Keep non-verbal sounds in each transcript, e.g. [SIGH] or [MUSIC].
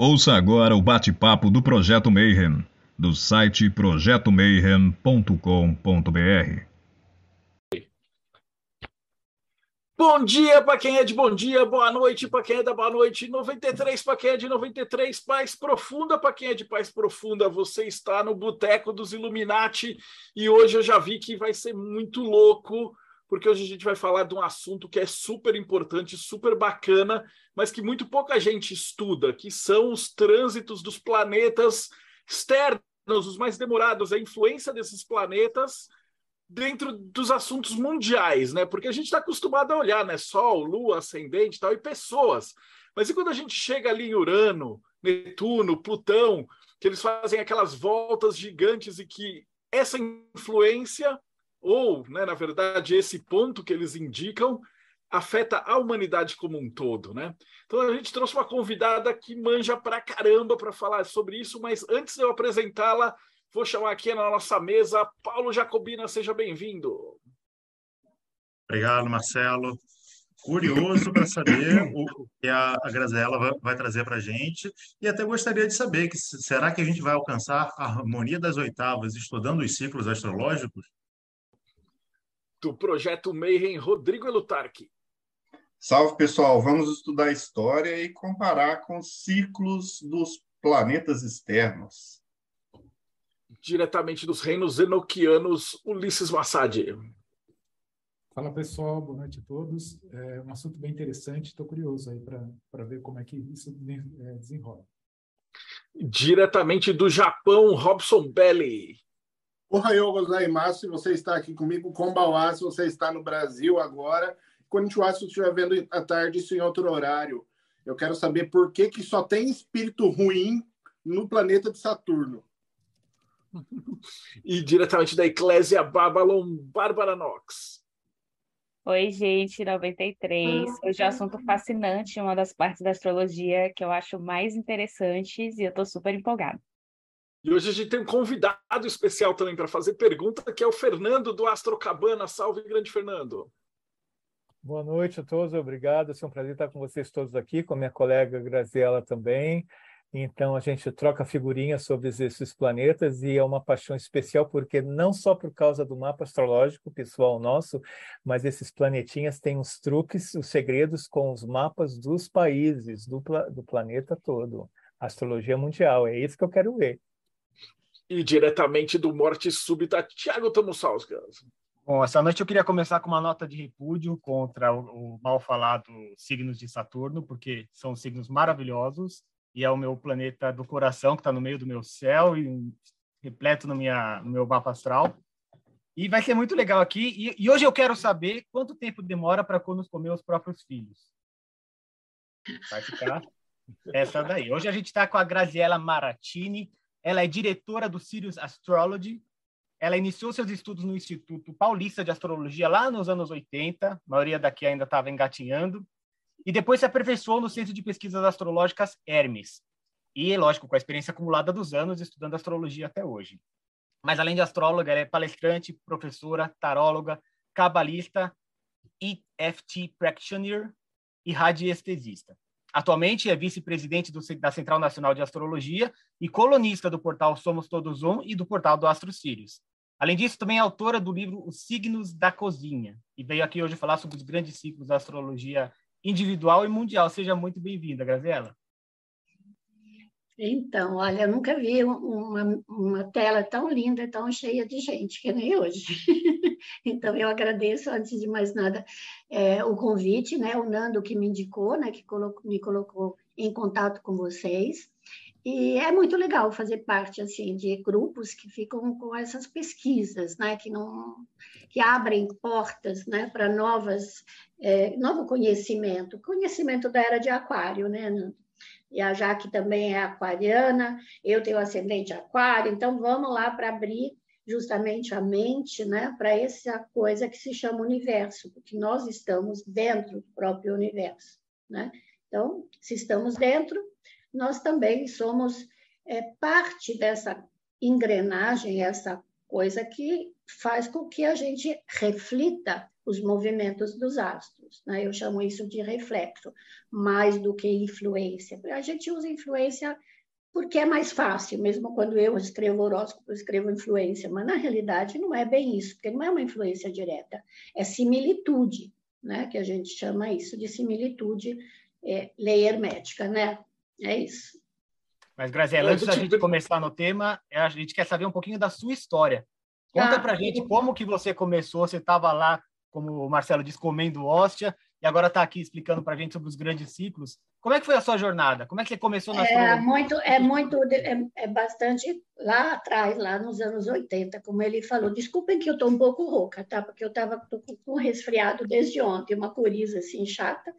Ouça agora o bate-papo do Projeto Mayhem, do site projetomayhem.com.br. Bom dia para quem é de bom dia, boa noite para quem é da boa noite, 93 para quem é de 93, paz profunda para quem é de paz profunda. Você está no Boteco dos Illuminati e hoje eu já vi que vai ser muito louco, porque hoje a gente vai falar de um assunto que é super importante, super bacana, mas que muito pouca gente estuda, que são os trânsitos dos planetas externos, os mais demorados, a influência desses planetas dentro dos assuntos mundiais, né? Porque a gente está acostumado a olhar, né? Sol, Lua, ascendente, tal, e pessoas. Mas e quando a gente chega ali em Urano, Netuno, Plutão, que eles fazem aquelas voltas gigantes e que essa influência ou, né, na verdade, esse ponto que eles indicam afeta a humanidade como um todo, né? Então a gente trouxe uma convidada que manja pra caramba para falar sobre isso, mas antes de eu apresentá-la, Vou chamar aqui na nossa mesa Paulo Jacobina, seja bem-vindo. Obrigado, Marcelo. Curioso para saber o que a, Graziella vai, vai trazer para a gente e até gostaria de saber que será que a gente vai alcançar a harmonia das oitavas estudando os ciclos astrológicos? Do projeto Mayhem, Rodrigo Elutarque. Salve, pessoal. Vamos estudar a história e comparar com os ciclos dos planetas externos diretamente dos reinos enoquianos, Ulisses Massad. Fala pessoal, boa noite a todos. É um assunto bem interessante, estou curioso aí para ver como é que isso é, desenrola. Diretamente do Japão, Robson Belli. Ohayou gozaimasu, se você está aqui comigo, Kombawa, se você está no Brasil agora, Konnichiwa, se você estiver vendo à tarde isso em outro horário. Eu quero saber por que, que só tem espírito ruim no planeta de Saturno e diretamente da Eclésia Babylon, Bárbara Knox. Oi, gente, 93. Hoje é um assunto fascinante, uma das partes da astrologia que eu acho mais interessantes e eu estou super empolgada. E hoje a gente tem um convidado especial também para fazer pergunta, que é o Fernando do Astrocabana. Salve, grande Fernando. Boa noite a todos, obrigado. É um prazer estar com vocês todos aqui, com minha colega Graziela também. Então a gente troca figurinhas sobre esses planetas e é uma paixão especial porque não só por causa do mapa astrológico pessoal nosso, mas esses planetinhas têm os truques, os segredos com os mapas dos países do, do planeta todo. Astrologia mundial, é isso que eu quero ver. E diretamente do Morte Súbita, Tiago Tomussauskas. Bom, essa noite eu queria começar com uma nota de repúdio contra o, o mal falado signos de Saturno, porque são signos maravilhosos e é o meu planeta do coração, que está no meio do meu céu e repleto no, minha, no meu mapa astral. E vai ser muito legal aqui. E, e hoje eu quero saber quanto tempo demora para nos comer os próprios filhos. Vai ficar [LAUGHS] essa daí. Hoje a gente está com a Graziella Maratini. Ela é diretora do Sirius Astrology. Ela iniciou seus estudos no Instituto Paulista de Astrologia lá nos anos 80. A maioria daqui ainda estava engatinhando e depois se aperfeiçoou no Centro de Pesquisas Astrológicas Hermes. E, lógico, com a experiência acumulada dos anos estudando astrologia até hoje. Mas, além de astróloga, ela é palestrante, professora, taróloga, cabalista, EFT practitioner e radiestesista. Atualmente é vice-presidente da Central Nacional de Astrologia e colunista do portal Somos Todos Um e do portal do Astro Sirius. Além disso, também é autora do livro Os Signos da Cozinha e veio aqui hoje falar sobre os grandes ciclos da astrologia individual e mundial. Seja muito bem-vinda, Graziela. Então, olha, eu nunca vi uma, uma tela tão linda, tão cheia de gente, que nem hoje. [LAUGHS] então, eu agradeço, antes de mais nada, é, o convite, né? O Nando que me indicou, né? Que colocou, me colocou em contato com vocês. E é muito legal fazer parte assim de grupos que ficam com essas pesquisas, né, que não que abrem portas, né, para novas é, novo conhecimento, conhecimento da era de Aquário, né? E a Jaque também é aquariana, eu tenho ascendente aquário, então vamos lá para abrir justamente a mente, né, para essa coisa que se chama universo, porque nós estamos dentro do próprio universo, né? Então, se estamos dentro, nós também somos é, parte dessa engrenagem, essa coisa que faz com que a gente reflita os movimentos dos astros. Né? Eu chamo isso de reflexo, mais do que influência. A gente usa influência porque é mais fácil, mesmo quando eu escrevo horóscopo, eu escrevo influência, mas na realidade não é bem isso, porque não é uma influência direta, é similitude, né? que a gente chama isso de similitude, é, lei hermética, né? É isso. Mas, Graziela, antes da gente começar no tema, a gente quer saber um pouquinho da sua história. Conta ah, pra gente como que você começou, você estava lá, como o Marcelo disse, comendo hóstia, e agora está aqui explicando para a gente sobre os grandes ciclos. Como é que foi a sua jornada? Como é que você começou na é muito É muito, é, é, bastante lá atrás, lá nos anos 80, como ele falou. Desculpem que eu estou um pouco rouca, tá? Porque eu estava com um resfriado desde ontem, uma coriza assim chata.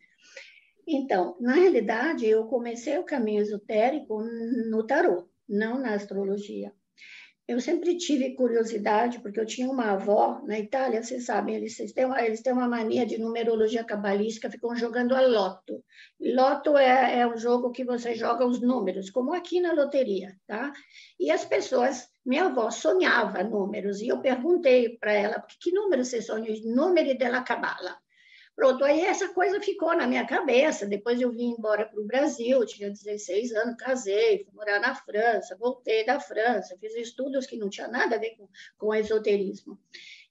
Então, na realidade, eu comecei o caminho esotérico no tarô, não na astrologia. Eu sempre tive curiosidade, porque eu tinha uma avó na Itália, vocês sabem, eles têm uma, eles têm uma mania de numerologia cabalística, ficam jogando a loto. Loto é, é um jogo que você joga os números, como aqui na loteria, tá? E as pessoas, minha avó sonhava números, e eu perguntei para ela, que número você sonha? Número della cabala. Pronto, aí essa coisa ficou na minha cabeça. Depois eu vim embora para o Brasil, tinha 16 anos, casei, fui morar na França, voltei da França, fiz estudos que não tinha nada a ver com, com esoterismo.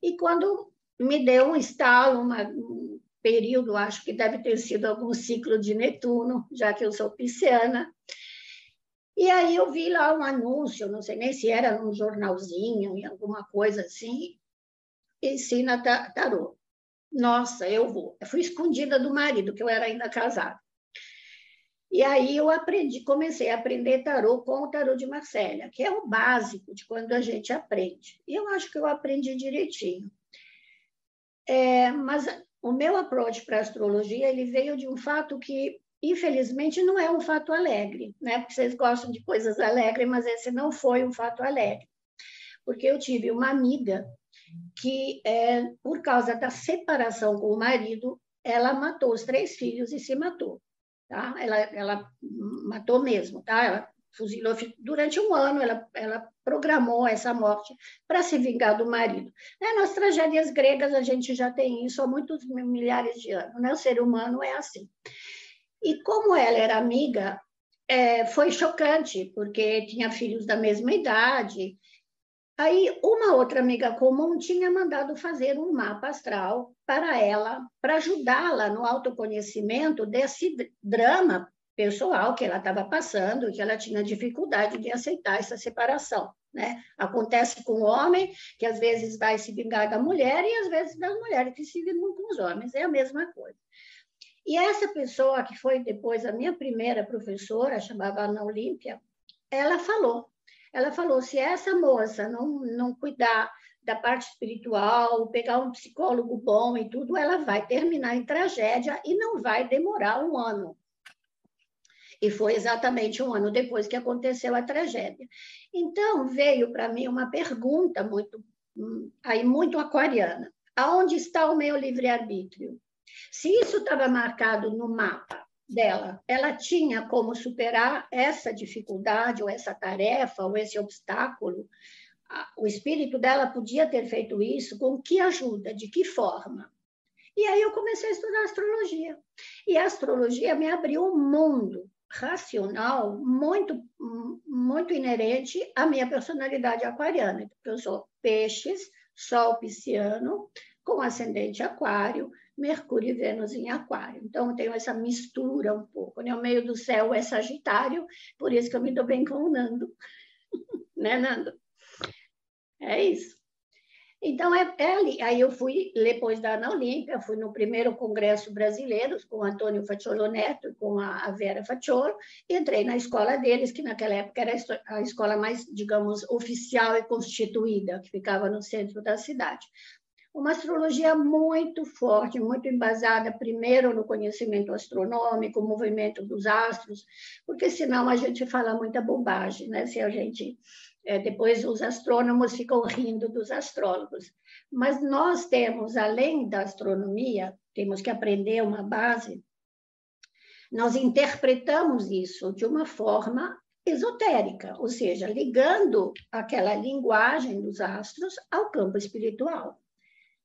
E quando me deu um estalo, uma, um período, acho que deve ter sido algum ciclo de Netuno, já que eu sou pisciana, e aí eu vi lá um anúncio, não sei nem se era num jornalzinho, em alguma coisa assim, ensina tarô. Nossa, eu vou. Eu fui escondida do marido, que eu era ainda casada. E aí eu aprendi, comecei a aprender tarô com o tarô de Marcélia, que é o básico de quando a gente aprende. E eu acho que eu aprendi direitinho. É, mas o meu approach para astrologia ele veio de um fato que, infelizmente, não é um fato alegre, né? Porque vocês gostam de coisas alegres, mas esse não foi um fato alegre. Porque eu tive uma amiga que, é, por causa da separação com o marido, ela matou os três filhos e se matou. Tá? Ela, ela matou mesmo, tá? Ela fuzilou durante um ano, ela, ela programou essa morte para se vingar do marido. Né? Nas tragédias gregas a gente já tem isso há muitos milhares de anos, né? O ser humano é assim. E como ela era amiga, é, foi chocante, porque tinha filhos da mesma idade, Aí, uma outra amiga comum tinha mandado fazer um mapa astral para ela, para ajudá-la no autoconhecimento desse drama pessoal que ela estava passando, que ela tinha dificuldade de aceitar essa separação. Né? Acontece com o homem, que às vezes vai se vingar da mulher, e às vezes das mulheres que se vingam com os homens, é a mesma coisa. E essa pessoa, que foi depois a minha primeira professora, chamava Ana Olímpia, ela falou ela falou: se essa moça não, não cuidar da parte espiritual, pegar um psicólogo bom e tudo, ela vai terminar em tragédia e não vai demorar um ano. E foi exatamente um ano depois que aconteceu a tragédia. Então, veio para mim uma pergunta muito, aí muito aquariana. Aonde está o meu livre-arbítrio? Se isso estava marcado no mapa, dela. Ela tinha como superar essa dificuldade, ou essa tarefa, ou esse obstáculo. O espírito dela podia ter feito isso com que ajuda, de que forma? E aí eu comecei a estudar astrologia. E a astrologia me abriu um mundo racional muito muito inerente à minha personalidade aquariana, porque eu sou peixes, sol pisciano, com ascendente aquário, Mercúrio e Vênus em Aquário. Então, eu tenho essa mistura um pouco. Né? O meio do céu é Sagitário, por isso que eu me dou bem com o Nando. [LAUGHS] né, Nando? É isso. Então, é, é, ali. Aí eu fui, depois da Ana Olímpia, fui no primeiro congresso brasileiro com Antônio Facciolo Neto e com a, a Vera Facciolo, entrei na escola deles, que naquela época era a escola mais, digamos, oficial e constituída, que ficava no centro da cidade uma astrologia muito forte, muito embasada, primeiro no conhecimento astronômico, movimento dos astros, porque senão a gente fala muita bobagem, né? Se a gente. É, depois os astrônomos ficam rindo dos astrólogos. Mas nós temos, além da astronomia, temos que aprender uma base, nós interpretamos isso de uma forma esotérica, ou seja, ligando aquela linguagem dos astros ao campo espiritual.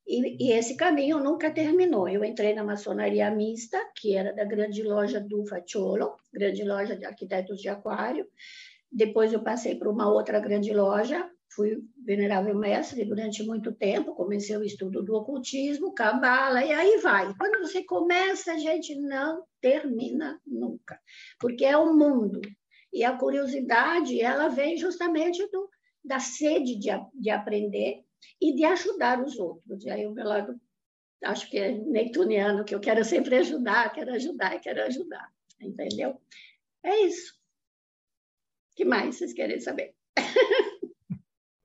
E, e, esse caminho nunca terminou. Eu entrei na maçonaria mista, que era da grande loja do Facciolo, grande loja de arquitetos de aquário. Depois eu passei para uma outra grande loja, fui venerável mestre durante muito tempo, comecei o estudo do ocultismo, cabala, e aí vai. Quando você começa, a gente não termina nunca, porque é o mundo. E a curiosidade, ela vem justamente do, da sede de, de aprender e de ajudar os outros. E aí o meu lado, acho que é neituniano, que eu quero sempre ajudar, quero ajudar, quero ajudar. Entendeu? É isso. O que mais vocês querem saber? [LAUGHS]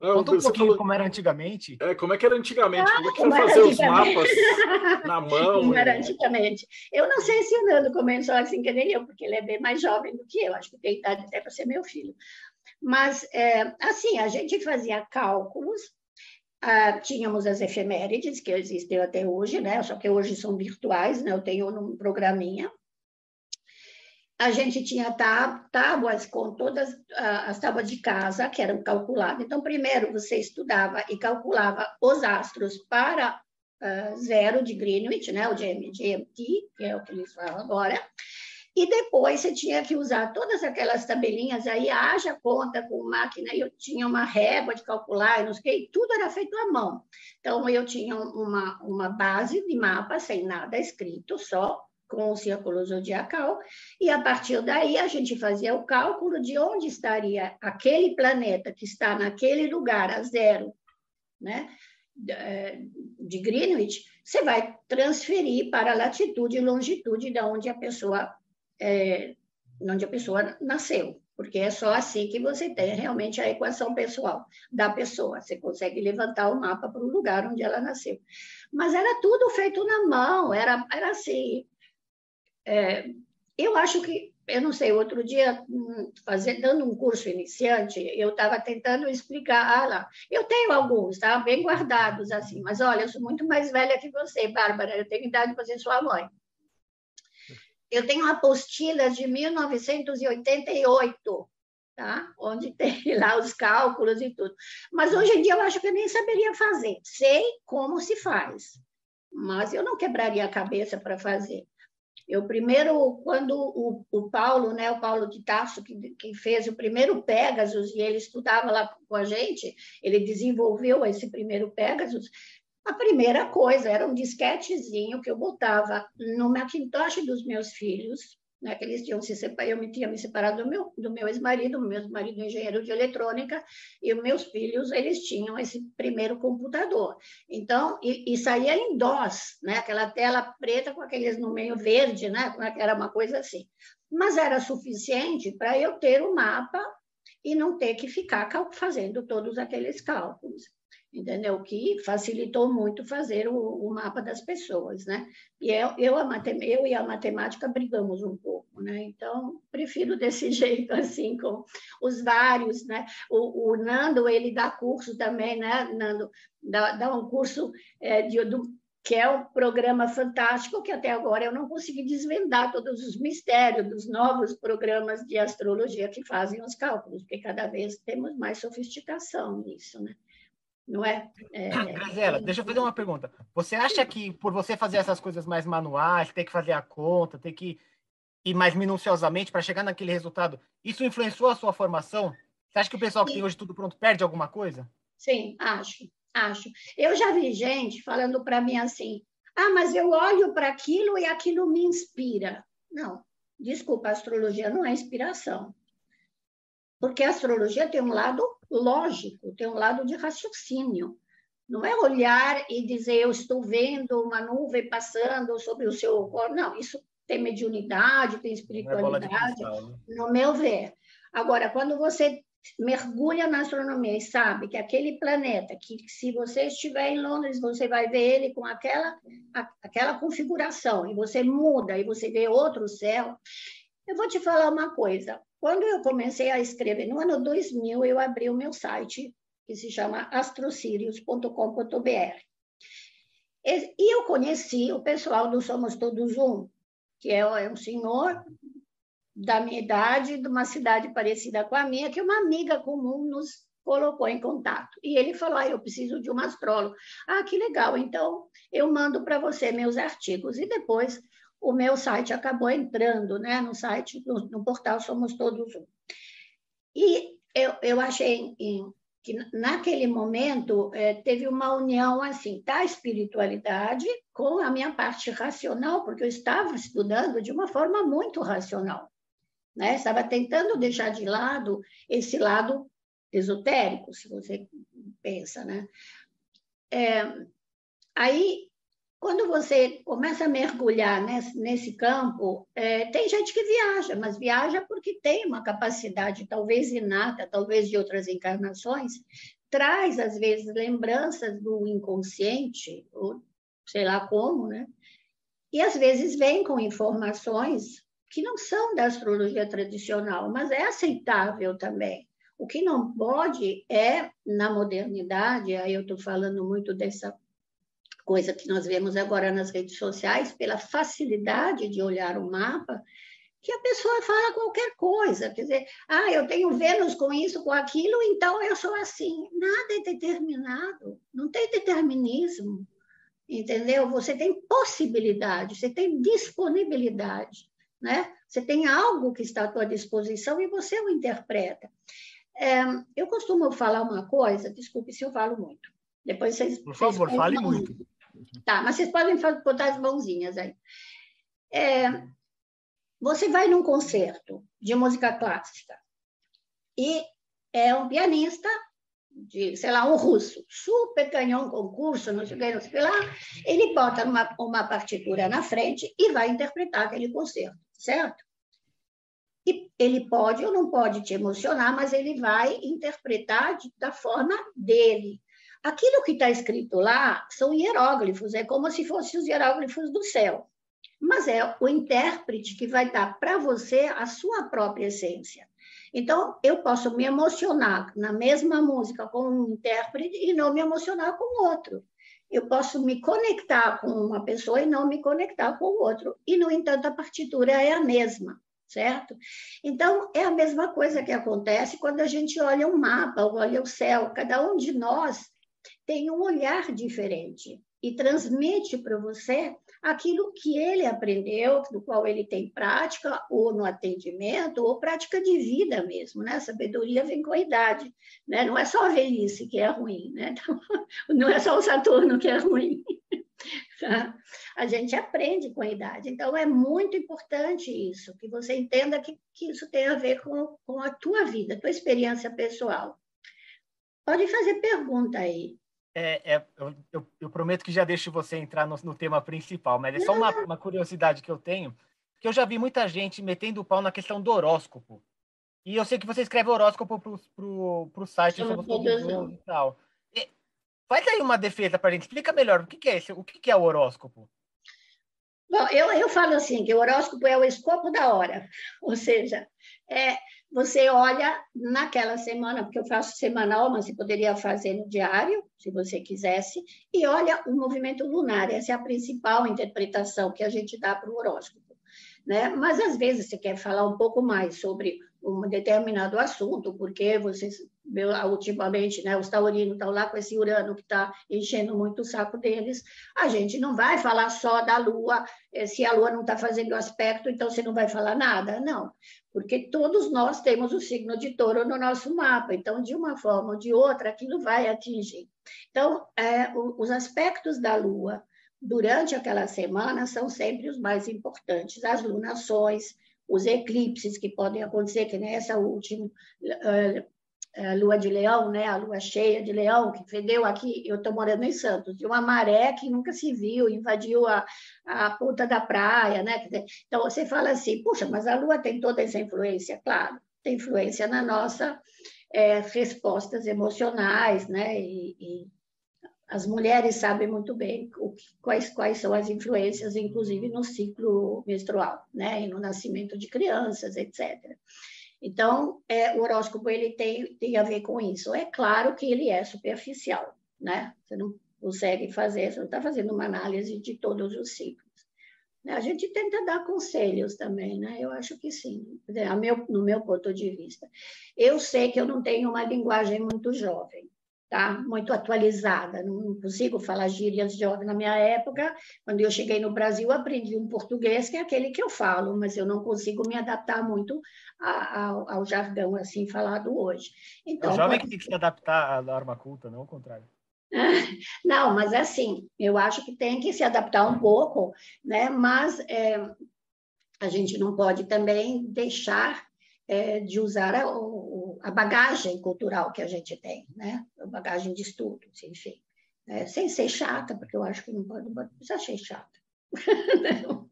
Não, Conta um pouquinho falou... como era antigamente. É, como é que era antigamente? Ah, como é que era fazer os mapas na [LAUGHS] mão? Como era antigamente. Eu não sei se o Nando começou assim que nem eu, porque ele é bem mais jovem do que eu. Acho que tem idade até para ser meu filho. Mas, é, assim, a gente fazia cálculos ah, tínhamos as efemérides, que existem até hoje, né? só que hoje são virtuais, né? eu tenho num programinha. A gente tinha tábuas com todas as tábuas de casa que eram calculadas. Então, primeiro você estudava e calculava os astros para uh, zero de Greenwich, né? o GMT, que é o que eles falam agora. E depois você tinha que usar todas aquelas tabelinhas aí, haja conta com máquina, eu tinha uma régua de calcular, não sei o tudo era feito à mão. Então, eu tinha uma, uma base de mapa sem nada escrito, só com o círculo zodiacal, e a partir daí a gente fazia o cálculo de onde estaria aquele planeta que está naquele lugar a zero, né? de Greenwich, você vai transferir para a latitude e longitude de onde a pessoa é, onde a pessoa nasceu, porque é só assim que você tem realmente a equação pessoal da pessoa. Você consegue levantar o mapa para o lugar onde ela nasceu. Mas era tudo feito na mão, era, era assim. É, eu acho que, eu não sei, outro dia, hum, fazer, dando um curso iniciante, eu estava tentando explicar, ah lá, eu tenho alguns, tá? Bem guardados, assim, mas olha, eu sou muito mais velha que você, Bárbara, eu tenho idade para ser sua mãe. Eu tenho apostilas de 1988, tá? onde [LAUGHS] tem lá os cálculos e tudo. Mas hoje em dia eu acho que eu nem saberia fazer. Sei como se faz, mas eu não quebraria a cabeça para fazer. Eu primeiro, quando o, o Paulo, né, o Paulo de Tarso, que, que fez o primeiro Pegasus, e ele estudava lá com a gente, ele desenvolveu esse primeiro Pegasus, a primeira coisa era um disquetezinho que eu botava no Macintosh dos meus filhos, né, que eles tinham se separado, eu me tinha me separado do meu, do meu ex-marido, meu ex-marido é engenheiro de eletrônica, e os meus filhos, eles tinham esse primeiro computador. Então, e, e saía em DOS, né, aquela tela preta com aqueles no meio verde, né, era uma coisa assim. Mas era suficiente para eu ter o mapa e não ter que ficar fazendo todos aqueles cálculos entendeu? Que facilitou muito fazer o, o mapa das pessoas, né? E eu, eu, a eu e a matemática brigamos um pouco, né? Então, prefiro desse [LAUGHS] jeito, assim, com os vários, né? O, o Nando, ele dá curso também, né, Nando? Dá, dá um curso é, de, do, que é um programa fantástico que até agora eu não consegui desvendar todos os mistérios dos novos programas de astrologia que fazem os cálculos, porque cada vez temos mais sofisticação nisso, né? Não é? é... Graziela, deixa eu fazer uma pergunta. Você acha que por você fazer essas coisas mais manuais, ter que fazer a conta, ter que ir mais minuciosamente para chegar naquele resultado, isso influenciou a sua formação? Você acha que o pessoal que tem hoje tudo pronto perde alguma coisa? Sim, acho, acho. Eu já vi gente falando para mim assim: ah, mas eu olho para aquilo e aquilo me inspira. Não, desculpa, a astrologia não é inspiração. Porque a astrologia tem um lado lógico, tem um lado de raciocínio. Não é olhar e dizer eu estou vendo uma nuvem passando sobre o seu corpo. Não, isso tem mediunidade, tem é espiritualidade, é no meu ver. Agora, quando você mergulha na astronomia e sabe que aquele planeta, que se você estiver em Londres, você vai ver ele com aquela, aquela configuração, e você muda e você vê outro céu. Eu vou te falar uma coisa: quando eu comecei a escrever, no ano 2000, eu abri o meu site, que se chama astrocírios.com.br. E eu conheci o pessoal do Somos Todos Um, que é, é um senhor da minha idade, de uma cidade parecida com a minha, que uma amiga comum nos colocou em contato. E ele falou: ah, eu preciso de um astrólogo. Ah, que legal, então eu mando para você meus artigos. E depois o meu site acabou entrando né, no site, no, no portal Somos Todos Um. E eu, eu achei em, que naquele momento é, teve uma união assim da espiritualidade com a minha parte racional, porque eu estava estudando de uma forma muito racional, né? Estava tentando deixar de lado esse lado esotérico, se você pensa, né? É, aí quando você começa a mergulhar nesse, nesse campo, é, tem gente que viaja, mas viaja porque tem uma capacidade, talvez inata, talvez de outras encarnações, traz, às vezes, lembranças do inconsciente, ou sei lá como, né? E, às vezes, vem com informações que não são da astrologia tradicional, mas é aceitável também. O que não pode é, na modernidade, aí eu estou falando muito dessa coisa que nós vemos agora nas redes sociais, pela facilidade de olhar o mapa, que a pessoa fala qualquer coisa, quer dizer, ah, eu tenho Vênus com isso, com aquilo, então eu sou assim. Nada é determinado, não tem determinismo, entendeu? Você tem possibilidade, você tem disponibilidade, né? Você tem algo que está à tua disposição e você o interpreta. É, eu costumo falar uma coisa, desculpe se eu falo muito. Depois vocês. Por favor, vocês fale muito. Tá, mas vocês podem botar as mãozinhas aí. É, você vai num concerto de música clássica e é um pianista de, sei lá, um russo, super canhão concurso, não sei o que, não sei o que lá, ele bota uma, uma partitura na frente e vai interpretar aquele concerto, certo? E ele pode ou não pode te emocionar, mas ele vai interpretar de, da forma dele. Aquilo que está escrito lá são hieróglifos, é como se fossem os hieróglifos do céu. Mas é o intérprete que vai dar para você a sua própria essência. Então, eu posso me emocionar na mesma música com um intérprete e não me emocionar com outro. Eu posso me conectar com uma pessoa e não me conectar com o outro. E, no entanto, a partitura é a mesma, certo? Então, é a mesma coisa que acontece quando a gente olha um mapa, olha o céu. Cada um de nós tem um olhar diferente e transmite para você aquilo que ele aprendeu, do qual ele tem prática, ou no atendimento, ou prática de vida mesmo, né? A sabedoria vem com a idade, né? Não é só a velhice que é ruim, né? Então, [LAUGHS] não é só o Saturno que é ruim. [LAUGHS] Tá? A gente aprende com a idade. Então, é muito importante isso, que você entenda que, que isso tem a ver com, com a tua vida, tua experiência pessoal. Pode fazer pergunta aí. É, é eu, eu, eu, prometo que já deixo você entrar no, no tema principal, mas é só uma, uma, curiosidade que eu tenho, que eu já vi muita gente metendo o pau na questão do horóscopo. E eu sei que você escreve horóscopo pro, pro site Todos e tal. E, faz aí uma defesa para a gente, explica melhor o que, que é esse, o que, que é o horóscopo. Bom, eu, eu falo assim, que o horóscopo é o escopo da hora, ou seja, é, você olha naquela semana, porque eu faço semanal, mas você poderia fazer no diário, se você quisesse, e olha o movimento lunar. Essa é a principal interpretação que a gente dá para o horóscopo. Né? Mas às vezes você quer falar um pouco mais sobre um determinado assunto, porque vocês ultimamente, né, os taurinos estão lá com esse Urano que está enchendo muito o saco deles. A gente não vai falar só da Lua, eh, se a Lua não está fazendo aspecto, então você não vai falar nada. Não, porque todos nós temos o signo de touro no nosso mapa, então, de uma forma ou de outra, aquilo vai atingir. Então, é, os aspectos da Lua durante aquela semana são sempre os mais importantes, as lunações, os eclipses que podem acontecer, que nessa última a lua de leão, né, a lua cheia de leão, que fedeu aqui, eu estou morando em Santos, de uma maré que nunca se viu, invadiu a, a ponta da praia, né? Então, você fala assim, puxa, mas a lua tem toda essa influência? Claro, tem influência na nossa é, respostas emocionais, né? E, e, as mulheres sabem muito bem o, quais, quais são as influências, inclusive no ciclo menstrual, né? E no nascimento de crianças, etc. Então, é, o horóscopo ele tem, tem a ver com isso. É claro que ele é superficial, né? Você não consegue fazer, você não está fazendo uma análise de todos os ciclos. A gente tenta dar conselhos também, né? Eu acho que sim, meu, no meu ponto de vista. Eu sei que eu não tenho uma linguagem muito jovem, tá? Muito atualizada, não consigo falar gírias jovens. Na minha época, quando eu cheguei no Brasil, aprendi um português que é aquele que eu falo, mas eu não consigo me adaptar muito ao, ao jargão assim falado hoje. Então, o jovem pode... que tem que se adaptar à norma culta, não o contrário. [LAUGHS] Não, mas assim, eu acho que tem que se adaptar um pouco, né? Mas é, a gente não pode também deixar é, de usar a, a, bagagem cultural que a gente tem, né? A bagagem de estudos, enfim. É, sem ser chata, porque eu acho que não pode, não precisa ser chata. [LAUGHS]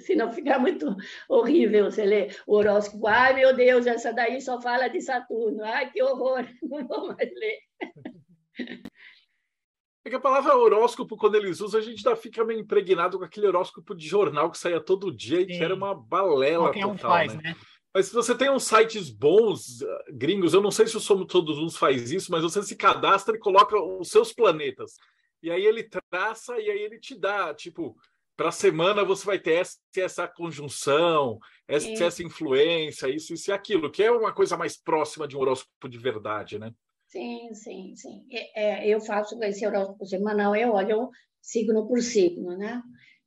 Senão fica muito horrível você ler o horóscopo. Ai, meu Deus, essa daí só fala de Saturno. Ai, que horror, [LAUGHS] não vou mais ler. É que a palavra horóscopo, quando eles usam, a gente já fica meio impregnado com aquele horóscopo de jornal que saía todo dia e que era uma balela Qualquer total, um faz, né? né? Mas se você tem uns sites bons, uh, gringos, eu não sei se o Somos Todos Uns faz isso, mas você se cadastra e coloca os seus planetas. E aí ele traça e aí ele te dá, tipo, para a semana você vai ter essa, essa conjunção, essa, essa influência, isso, isso e aquilo, que é uma coisa mais próxima de um horóscopo de verdade, né? Sim, sim, sim. É, eu faço esse horóscopo semanal, eu olho signo por signo, né?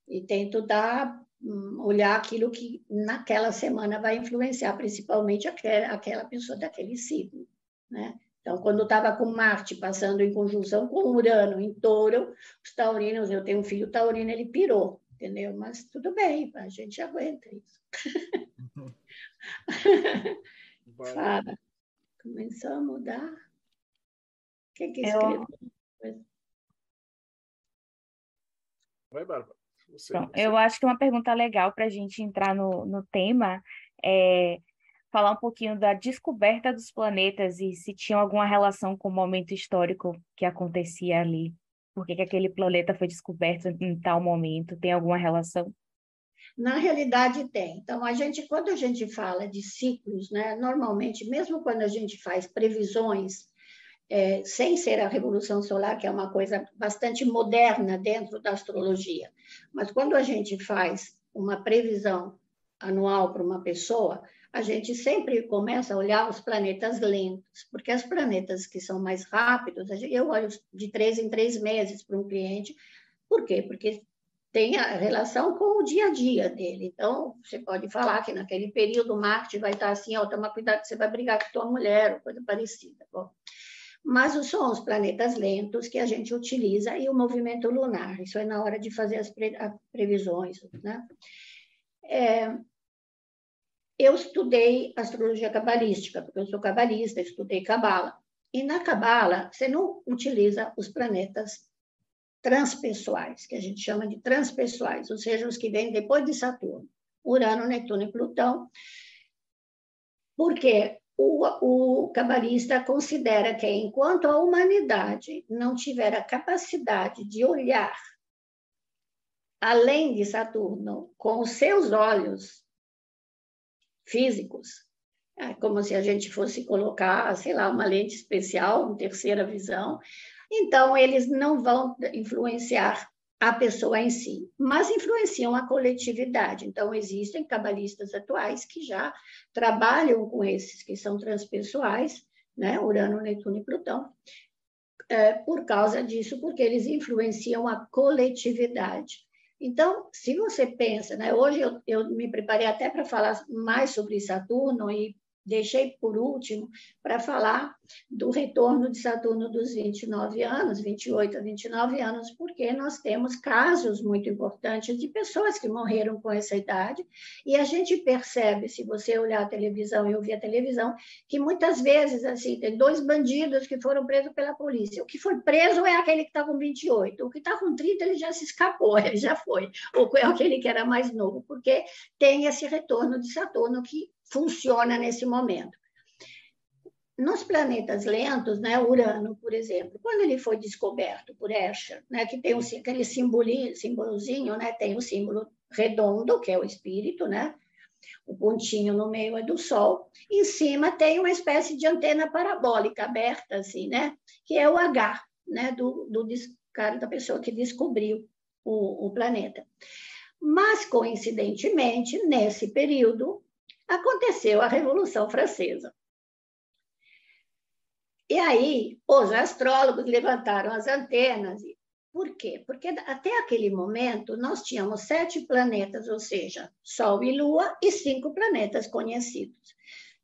E tento dar, olhar aquilo que naquela semana vai influenciar, principalmente aquela, aquela pessoa daquele signo, né? Então, quando estava com Marte passando em conjunção com Urano em touro, os taurinos, eu tenho um filho taurino, ele pirou, entendeu? Mas tudo bem, a gente aguenta isso. [LAUGHS] Fala. Começou a mudar. Quem que escreveu? Eu... Vai, Bárbara. Você, Bom, você... Eu acho que uma pergunta legal para a gente entrar no, no tema é falar um pouquinho da descoberta dos planetas e se tinha alguma relação com o momento histórico que acontecia ali. Por que, que aquele planeta foi descoberto em tal momento? Tem alguma relação? Na realidade tem. Então a gente, quando a gente fala de ciclos, né, normalmente, mesmo quando a gente faz previsões é, sem ser a Revolução Solar, que é uma coisa bastante moderna dentro da astrologia. Mas quando a gente faz uma previsão anual para uma pessoa, a gente sempre começa a olhar os planetas lentos, porque os planetas que são mais rápidos, eu olho de três em três meses para um cliente. Por quê? Porque tem a relação com o dia a dia dele. Então, você pode falar que naquele período Marte vai estar assim, ó, toma cuidado que você vai brigar com tua mulher, ou coisa parecida. Bom, mas são os planetas lentos que a gente utiliza e o movimento lunar. Isso é na hora de fazer as pre, previsões, né? É, eu estudei astrologia cabalística, porque eu sou cabalista, estudei cabala. E na cabala, você não utiliza os planetas transpessoais, que a gente chama de transpessoais, ou seja, os que vêm depois de Saturno, Urano, Netuno e Plutão, porque o, o cabalista considera que enquanto a humanidade não tiver a capacidade de olhar além de Saturno com os seus olhos físicos, é como se a gente fosse colocar, sei lá, uma lente especial, uma terceira visão, então eles não vão influenciar a pessoa em si, mas influenciam a coletividade. Então, existem cabalistas atuais que já trabalham com esses que são transpessoais, né? Urano, Netuno e Plutão, é, por causa disso, porque eles influenciam a coletividade. Então, se você pensa, né, hoje eu, eu me preparei até para falar mais sobre Saturno e deixei por último para falar do retorno de Saturno dos 29 anos, 28 a 29 anos, porque nós temos casos muito importantes de pessoas que morreram com essa idade, e a gente percebe, se você olhar a televisão e ouvir a televisão, que muitas vezes, assim, tem dois bandidos que foram presos pela polícia. O que foi preso é aquele que está com 28, o que está com 30 ele já se escapou, [LAUGHS] ele já foi, ou é aquele que era mais novo, porque tem esse retorno de Saturno que funciona nesse momento. Nos planetas lentos, né, Urano, por exemplo, quando ele foi descoberto por Escher, né, que tem um, aquele simbolinho, simbolozinho, né, tem o símbolo redondo, que é o espírito, né, o pontinho no meio é do Sol, em cima tem uma espécie de antena parabólica aberta, assim, né, que é o H, né, do, do cara da pessoa que descobriu o, o planeta. Mas, coincidentemente, nesse período, aconteceu a Revolução Francesa. E aí, os astrólogos levantaram as antenas. Por quê? Porque até aquele momento nós tínhamos sete planetas, ou seja, Sol e Lua, e cinco planetas conhecidos.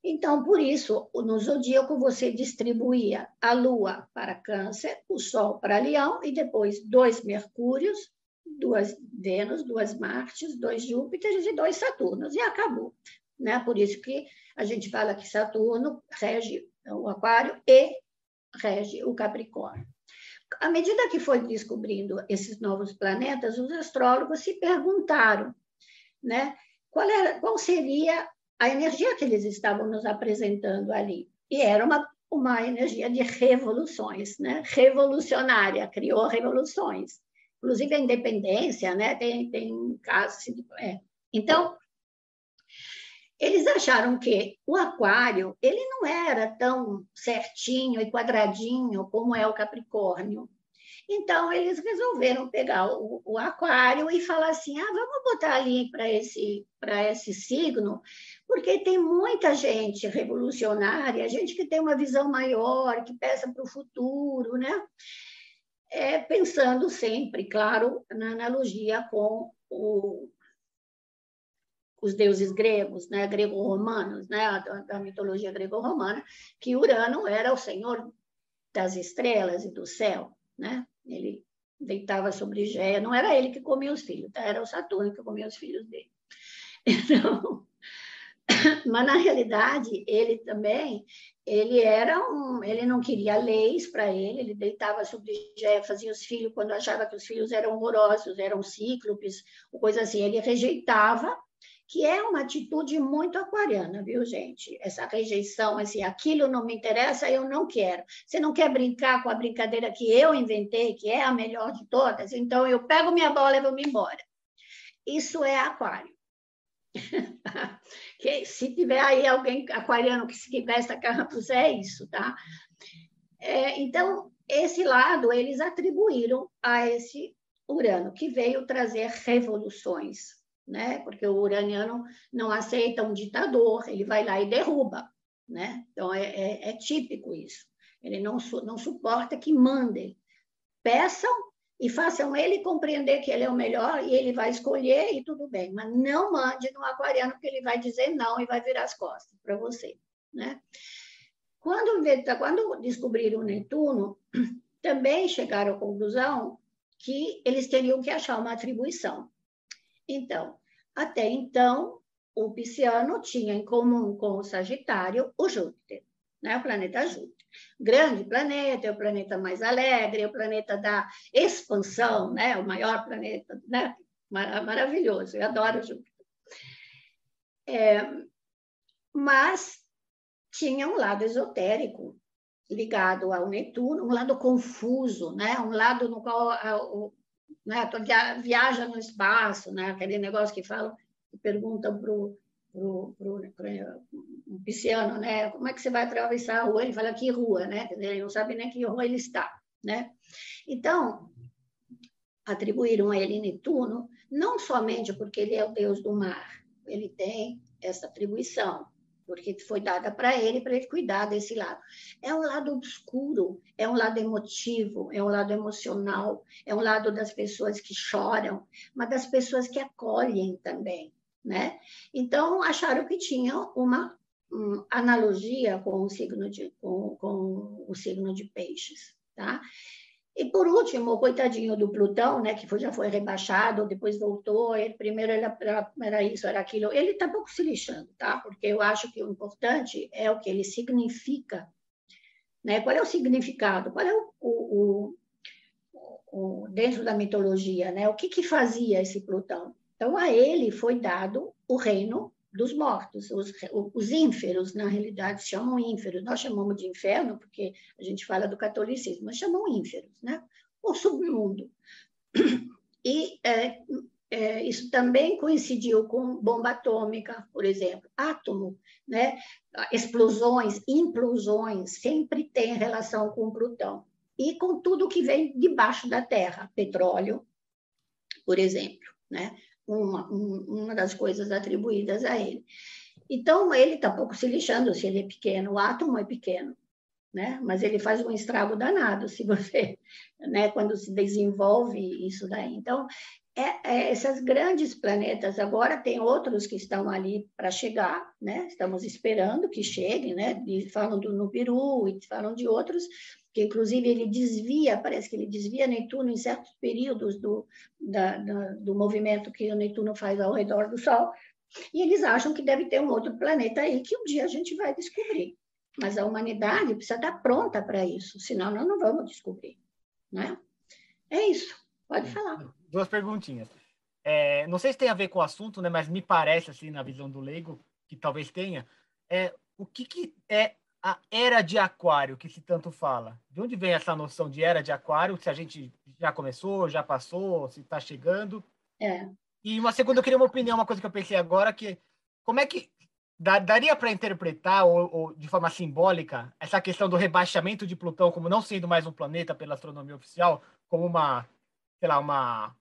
Então, por isso, no zodíaco você distribuía a Lua para Câncer, o Sol para Leão, e depois dois Mercúrios, duas Vênus, duas Martes, dois Júpiteres e dois Saturnos, e acabou. Né? Por isso que a gente fala que Saturno rege o Aquário e rege o Capricórnio. À medida que foi descobrindo esses novos planetas, os astrólogos se perguntaram, né, qual, era, qual seria a energia que eles estavam nos apresentando ali. E era uma, uma energia de revoluções, né, revolucionária, criou revoluções. Inclusive a independência, né, tem, tem casos. É. Então, eles acharam que o aquário ele não era tão certinho e quadradinho como é o capricórnio. Então, eles resolveram pegar o, o aquário e falar assim: ah, vamos botar ali para esse, esse signo, porque tem muita gente revolucionária, gente que tem uma visão maior, que pensa para o futuro, né? É, pensando sempre, claro, na analogia com o, os deuses gregos, né, grego-romanos, né, da, da mitologia grego-romana, que Urano era o senhor das estrelas e do céu, né? Ele deitava sobre Géia, não era ele que comia os filhos, tá? era o Saturno que comia os filhos dele. [LAUGHS] Então, [COUGHS] mas na realidade ele também ele era um, ele não queria leis para ele, ele deitava sobre Géia, fazia os filhos quando achava que os filhos eram horrorosos, eram cíclopes, coisa assim, ele rejeitava que é uma atitude muito aquariana, viu, gente? Essa rejeição, assim, aquilo não me interessa, eu não quero. Você não quer brincar com a brincadeira que eu inventei, que é a melhor de todas, então eu pego minha bola e vou me embora. Isso é aquário. [LAUGHS] se tiver aí alguém aquariano que se vesta carrampus, é isso, tá? É, então, esse lado eles atribuíram a esse Urano, que veio trazer revoluções, né? Porque o uraniano não aceita um ditador, ele vai lá e derruba, né? Então é, é, é típico isso. Ele não, não suporta que mandem. Peçam e façam ele compreender que ele é o melhor e ele vai escolher e tudo bem, mas não mande no aquariano porque ele vai dizer não e vai virar as costas para você, né? Quando, quando descobriram Netuno, também chegaram à conclusão que eles teriam que achar uma atribuição. Então, até então, o pisciano tinha em comum com o Sagitário o Júpiter, né? o planeta Júpiter. Grande planeta, é o planeta mais alegre, é o planeta da expansão, né? o maior planeta, né? maravilhoso, eu adoro Júpiter. É, mas tinha um lado esotérico ligado ao Netuno, um lado confuso, né? um lado no qual né? Viaja no espaço, né? Aquele negócio que falam, que perguntam para o um pisciano, né? Como é que você vai atravessar a rua? Ele fala que rua, né? Ele não sabe nem que rua ele está, né? Então, atribuíram a ele Netuno, não somente porque ele é o deus do mar, ele tem essa atribuição, porque foi dada para ele, para ele cuidar desse lado. É um lado obscuro, é um lado emotivo, é um lado emocional, é um lado das pessoas que choram, mas das pessoas que acolhem também, né? Então, acharam que tinha uma um, analogia com o signo de, com, com o signo de peixes, tá? E por último, o coitadinho do Plutão, né, que foi, já foi rebaixado, depois voltou, ele primeiro era, era isso, era aquilo. Ele está pouco se lixando, tá? Porque eu acho que o importante é o que ele significa. Né? Qual é o significado? Qual é o, o, o, o dentro da mitologia, né? O que, que fazia esse Plutão? Então, a ele foi dado o reino dos mortos. Os, os ínferos, na realidade, chamam ínferos. Nós chamamos de inferno porque a gente fala do catolicismo, mas chamam ínferos, né? O submundo. E é, é, isso também coincidiu com bomba atômica, por exemplo, átomo, né? Explosões, implosões, sempre tem relação com Plutão. E com tudo que vem debaixo da Terra, petróleo, por exemplo, né? Uma, uma das coisas atribuídas a ele. Então, ele está pouco se lixando se ele é pequeno, o átomo é pequeno, né? mas ele faz um estrago danado se você, né, quando se desenvolve isso daí. Então, é, é, esses grandes planetas, agora tem outros que estão ali para chegar, né? estamos esperando que cheguem, né? E falam do Nubiru e falam de outros, que inclusive ele desvia, parece que ele desvia Netuno em certos períodos do, da, da, do movimento que o Netuno faz ao redor do Sol, e eles acham que deve ter um outro planeta aí que um dia a gente vai descobrir. Mas a humanidade precisa estar pronta para isso, senão nós não vamos descobrir. Né? É isso, pode falar. Duas perguntinhas. É, não sei se tem a ver com o assunto, né, mas me parece, assim, na visão do leigo, que talvez tenha, é, o que, que é a era de aquário que se tanto fala? De onde vem essa noção de era de aquário? Se a gente já começou, já passou, se está chegando? É. E uma segunda, eu queria uma opinião, uma coisa que eu pensei agora, que como é que daria para interpretar, ou, ou, de forma simbólica, essa questão do rebaixamento de Plutão como não sendo mais um planeta pela astronomia oficial, como uma, sei lá, uma,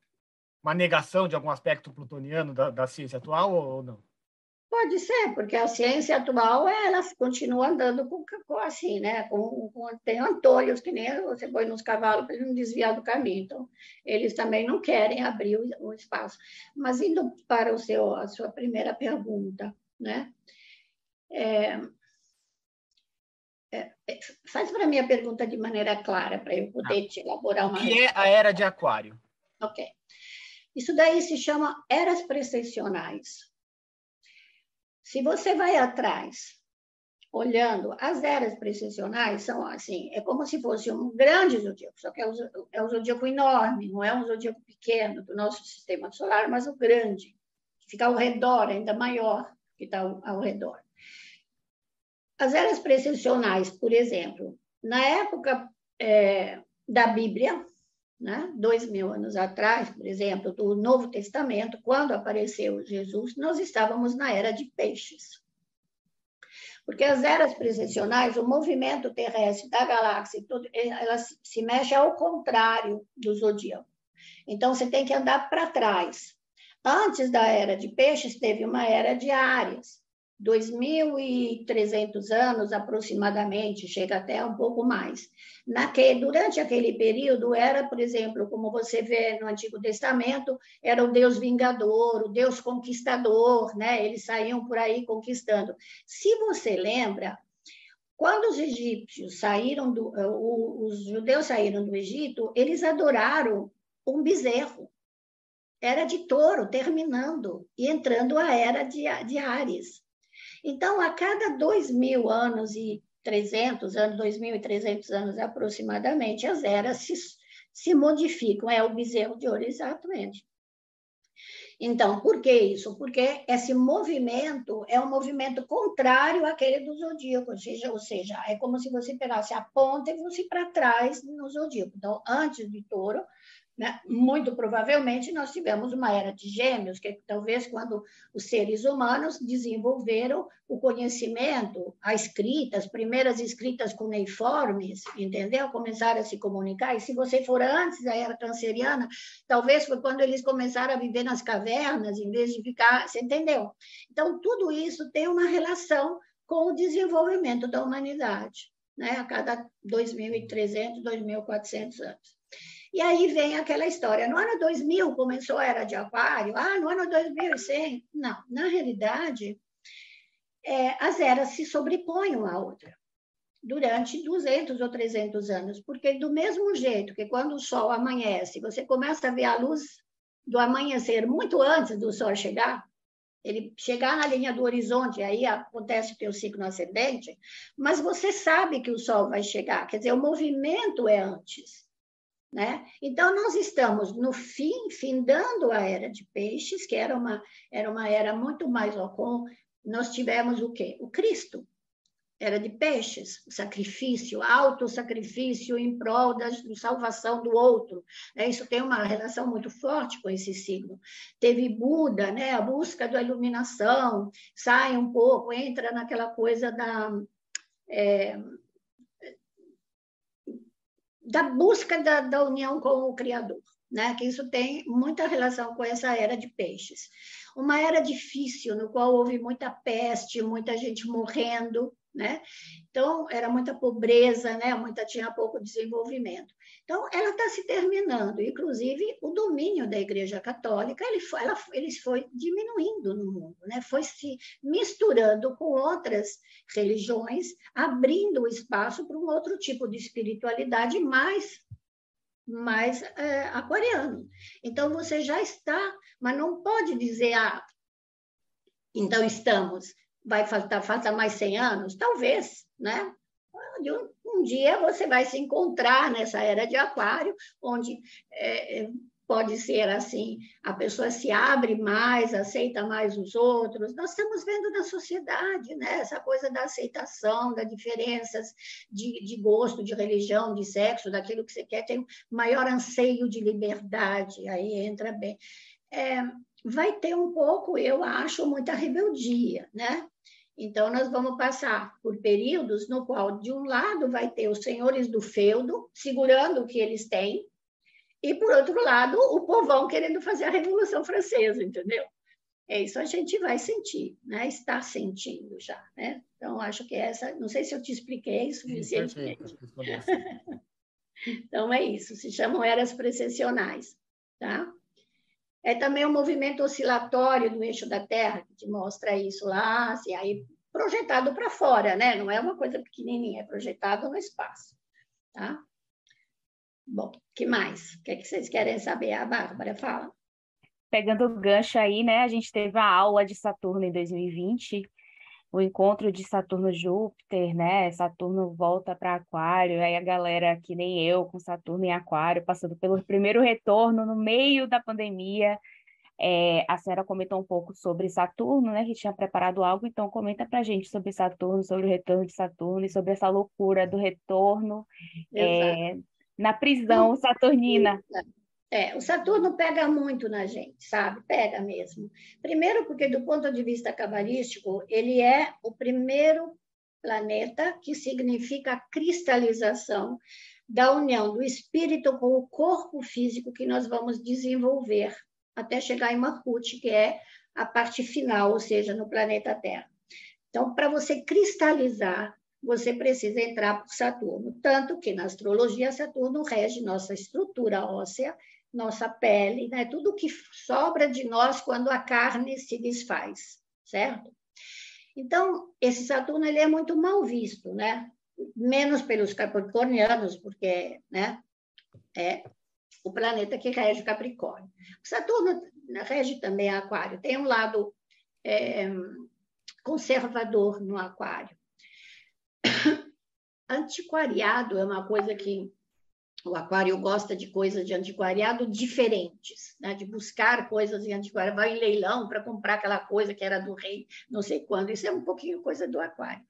uma negação de algum aspecto plutoniano da, da ciência atual ou não? Pode ser, porque a ciência atual ela continua andando com, com assim, né? Com, com, tem antolhos que nem você põe nos cavalos para ele não desviar do caminho. Então, eles também não querem abrir o, o espaço. Mas indo para o seu, a sua primeira pergunta, né? É, é, é faz para mim a pergunta de maneira clara para eu poder ah. te elaborar uma. O que é a era de Aquário? Ok. Isso daí se chama eras precessionais. Se você vai atrás, olhando, as eras precessionais são assim, é como se fosse um grande zodíaco, só que é um, é um zodíaco enorme, não é um zodíaco pequeno do nosso sistema solar, mas o grande, que fica ao redor, ainda maior que está ao, ao redor. As eras precessionais, por exemplo, na época é, da Bíblia, né? dois mil anos atrás, por exemplo, do Novo Testamento, quando apareceu Jesus, nós estávamos na era de peixes. Porque as eras precessionais, o movimento terrestre da galáxia, tudo, ela se mexe ao contrário do zodíaco. Então, você tem que andar para trás. Antes da era de peixes, teve uma era de áreas. 2.300 anos aproximadamente, chega até um pouco mais. Naquele, durante aquele período, era, por exemplo, como você vê no Antigo Testamento, era o Deus vingador, o Deus conquistador, né? eles saíam por aí conquistando. Se você lembra, quando os egípcios saíram do, os judeus saíram do Egito, eles adoraram um bezerro. Era de touro, terminando, e entrando a era de, de Ares. Então, a cada dois mil anos e 300 anos, 2.300 anos aproximadamente, as eras se, se modificam. É o bezerro de ouro, exatamente. Então, por que isso? Porque esse movimento é um movimento contrário àquele do zodíaco, ou seja, ou seja é como se você pegasse a ponta e fosse para trás no zodíaco. Então, antes de touro, né? Muito provavelmente nós tivemos uma era de gêmeos, que talvez quando os seres humanos desenvolveram o conhecimento, a escrita, as primeiras escritas cuneiformes, entendeu? Começaram a se comunicar. E se você for antes da era canceriana, talvez foi quando eles começaram a viver nas cavernas, em vez de ficar. Você entendeu? Então, tudo isso tem uma relação com o desenvolvimento da humanidade, né? a cada 2.300, 2.400 anos. E aí vem aquela história. No ano 2000 começou a era de aquário. Ah, no ano 2100. Não, na realidade, é, as eras se sobrepõem uma à outra durante 200 ou 300 anos, porque do mesmo jeito que quando o sol amanhece, você começa a ver a luz do amanhecer muito antes do sol chegar, ele chegar na linha do horizonte, aí acontece o teu ciclo ascendente, mas você sabe que o sol vai chegar, quer dizer, o movimento é antes. Né? Então, nós estamos no fim, findando a era de peixes, que era uma, era uma era muito mais com Nós tivemos o quê? O Cristo, era de peixes, sacrifício, auto-sacrifício em prol da salvação do outro. Né? Isso tem uma relação muito forte com esse signo. Teve Buda, né? a busca da iluminação, sai um pouco, entra naquela coisa da. É, da busca da, da união com o Criador. né? Que isso tem muita relação com essa era de peixes. Uma era difícil, no qual houve muita peste, muita gente morrendo, né? Então, era muita pobreza, né? Muita tinha pouco desenvolvimento. Então, ela está se terminando. Inclusive, o domínio da Igreja Católica ele foi, ela, ele foi diminuindo no mundo, né? foi se misturando com outras religiões, abrindo o espaço para um outro tipo de espiritualidade mais mais é, aquariano. Então, você já está, mas não pode dizer, ah, então estamos vai faltar, falta mais 100 anos? Talvez, né? Um, um, dia você vai se encontrar nessa era de aquário, onde é, é, pode ser assim, a pessoa se abre mais, aceita mais os outros. Nós estamos vendo na sociedade, né? Essa coisa da aceitação, das diferenças de, de gosto, de religião, de sexo, daquilo que você quer, tem um maior anseio de liberdade, aí entra bem. É, vai ter um pouco, eu acho, muita rebeldia, né? Então, nós vamos passar por períodos no qual, de um lado, vai ter os senhores do feudo segurando o que eles têm, e, por outro lado, o povão querendo fazer a Revolução Francesa, entendeu? É isso a gente vai sentir, né? Está sentindo já, né? Então, acho que essa... Não sei se eu te expliquei suficientemente. [LAUGHS] então, é isso. Se chamam eras precessionais, tá? É também o um movimento oscilatório do eixo da Terra, que te mostra isso lá, assim, aí projetado para fora, né? Não é uma coisa pequenininha, é projetado no espaço, tá? Bom, que mais? O que, é que vocês querem saber? A Bárbara fala. Pegando o gancho aí, né? A gente teve a aula de Saturno em 2020, o encontro de Saturno-Júpiter, né? Saturno volta para Aquário, aí a galera que nem eu, com Saturno em Aquário, passando pelo primeiro retorno no meio da pandemia. É, a senhora comentou um pouco sobre Saturno, né? Que tinha preparado algo, então comenta para a gente sobre Saturno, sobre o retorno de Saturno e sobre essa loucura do retorno é, na prisão saturnina. É, o Saturno pega muito na gente, sabe? Pega mesmo. Primeiro, porque do ponto de vista cabalístico, ele é o primeiro planeta que significa a cristalização da união do espírito com o corpo físico que nós vamos desenvolver até chegar em Makut, que é a parte final, ou seja, no planeta Terra. Então, para você cristalizar, você precisa entrar por Saturno. Tanto que na astrologia, Saturno rege nossa estrutura óssea nossa pele, né? tudo que sobra de nós quando a carne se desfaz, certo? Então, esse Saturno ele é muito mal visto, né? menos pelos capricornianos, porque né, é o planeta que rege Capricórnio. Saturno rege também Aquário, tem um lado é, conservador no Aquário. [COUGHS] Antiquariado é uma coisa que o aquário gosta de coisas de antiquariado diferentes, né? de buscar coisas em antiquariado, vai em leilão para comprar aquela coisa que era do rei, não sei quando, isso é um pouquinho coisa do aquário.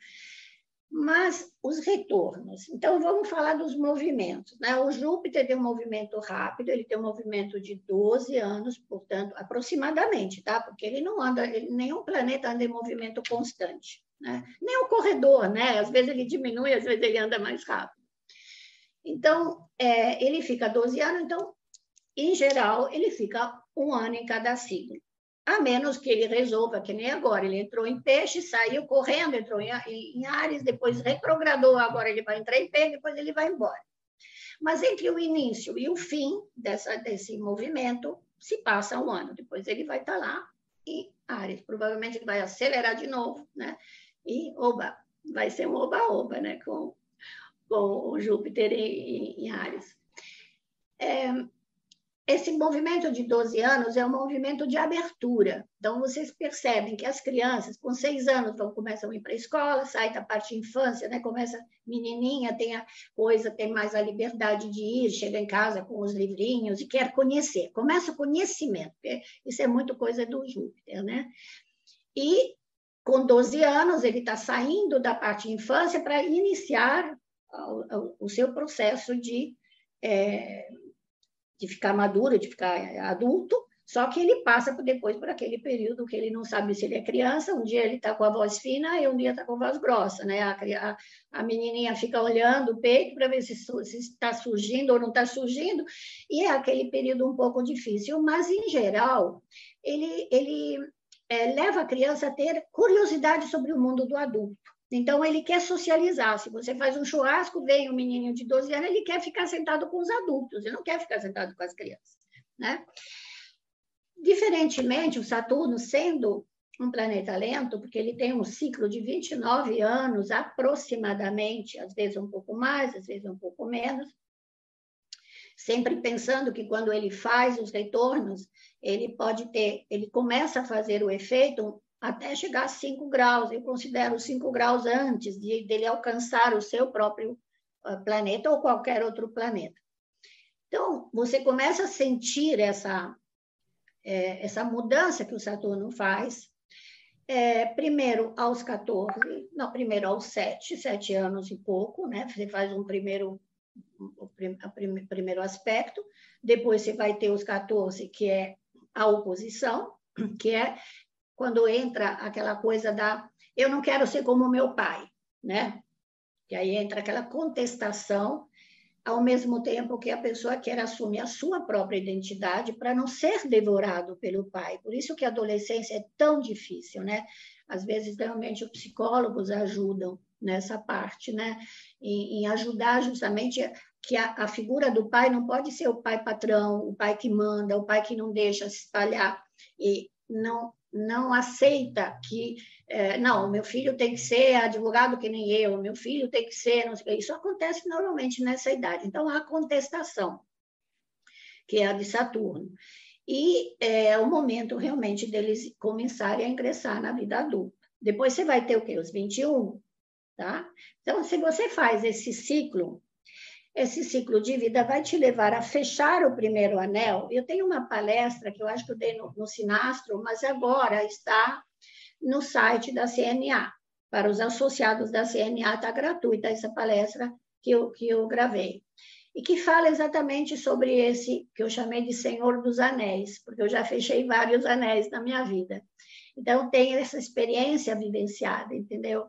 Mas os retornos, então vamos falar dos movimentos. Né? O Júpiter tem um movimento rápido, ele tem um movimento de 12 anos, portanto, aproximadamente, tá? Porque ele não anda, ele, nenhum planeta anda em movimento constante. Né? Nem o corredor, né? Às vezes ele diminui, às vezes ele anda mais rápido. Então, é, ele fica 12 anos, então, em geral, ele fica um ano em cada signo. A menos que ele resolva, que nem agora, ele entrou em peixe, saiu correndo, entrou em, em Ares, depois retrogradou, agora ele vai entrar em peixe, depois ele vai embora. Mas entre o início e o fim dessa, desse movimento, se passa um ano. Depois ele vai estar lá e Ares. Provavelmente ele vai acelerar de novo, né? E, oba, vai ser um oba-oba, né? Com com Júpiter em, em Ares. É, esse movimento de 12 anos é um movimento de abertura. Então, vocês percebem que as crianças, com seis anos, vão, começam a ir para a escola, sai da parte de infância, né? começa menininha, tem a coisa, tem mais a liberdade de ir, chega em casa com os livrinhos e quer conhecer. Começa o conhecimento, isso é muito coisa do Júpiter. Né? E, com 12 anos, ele está saindo da parte de infância para iniciar o seu processo de, é, de ficar maduro, de ficar adulto, Só que ele passa depois por aquele período que ele não sabe se ele é criança, um dia ele está com a voz fina e um dia está com a voz grossa, né? A, a, a menininha fica olhando o peito para ver se está surgindo ou não está surgindo, e é aquele período um pouco difícil, mas, em geral, ele, ele é, leva a criança a ter curiosidade sobre o mundo do adulto. Então, ele quer socializar. Se você faz um churrasco, vem um menininho de 12 anos, ele quer ficar sentado com os adultos, ele não quer ficar sentado com as crianças, né? Diferentemente, o Saturno, sendo um planeta lento, porque ele tem um ciclo de 29 anos aproximadamente, às vezes um pouco mais, às vezes um pouco menos, sempre pensando que quando ele faz os retornos, ele pode ter, ele começa a fazer o efeito até chegar a 5 graus. Eu considero 5 graus antes de dele alcançar o seu próprio ah, planeta ou qualquer outro planeta. Então, você começa a sentir essa é, essa mudança que o Saturno faz, é, primeiro aos 14, não, primeiro aos 7, 7 anos e pouco, né? Você faz um primeiro, o prim, primeiro aspecto, depois você vai ter os 14, que é a oposição, que é quando entra aquela coisa da eu não quero ser como meu pai, né? E aí entra aquela contestação ao mesmo tempo que a pessoa quer assumir a sua própria identidade para não ser devorado pelo pai. Por isso que a adolescência é tão difícil, né? Às vezes, realmente, os psicólogos ajudam nessa parte, né? Em, em ajudar justamente que a, a, figura do pai não pode ser o pai patrão, o pai que manda, o pai que não deixa se espalhar e não não aceita que, é, não, meu filho tem que ser advogado que nem eu, meu filho tem que ser, não sei, isso acontece normalmente nessa idade. Então, há contestação, que é a de Saturno. E é o momento realmente deles começarem a ingressar na vida adulta. Depois você vai ter o quê? Os 21, tá? Então, se você faz esse ciclo esse ciclo de vida vai te levar a fechar o primeiro anel. Eu tenho uma palestra que eu acho que eu dei no, no Sinastro, mas agora está no site da CNA. Para os associados da CNA está gratuita essa palestra que eu, que eu gravei. E que fala exatamente sobre esse que eu chamei de Senhor dos Anéis, porque eu já fechei vários anéis na minha vida. Então, tenho essa experiência vivenciada, entendeu?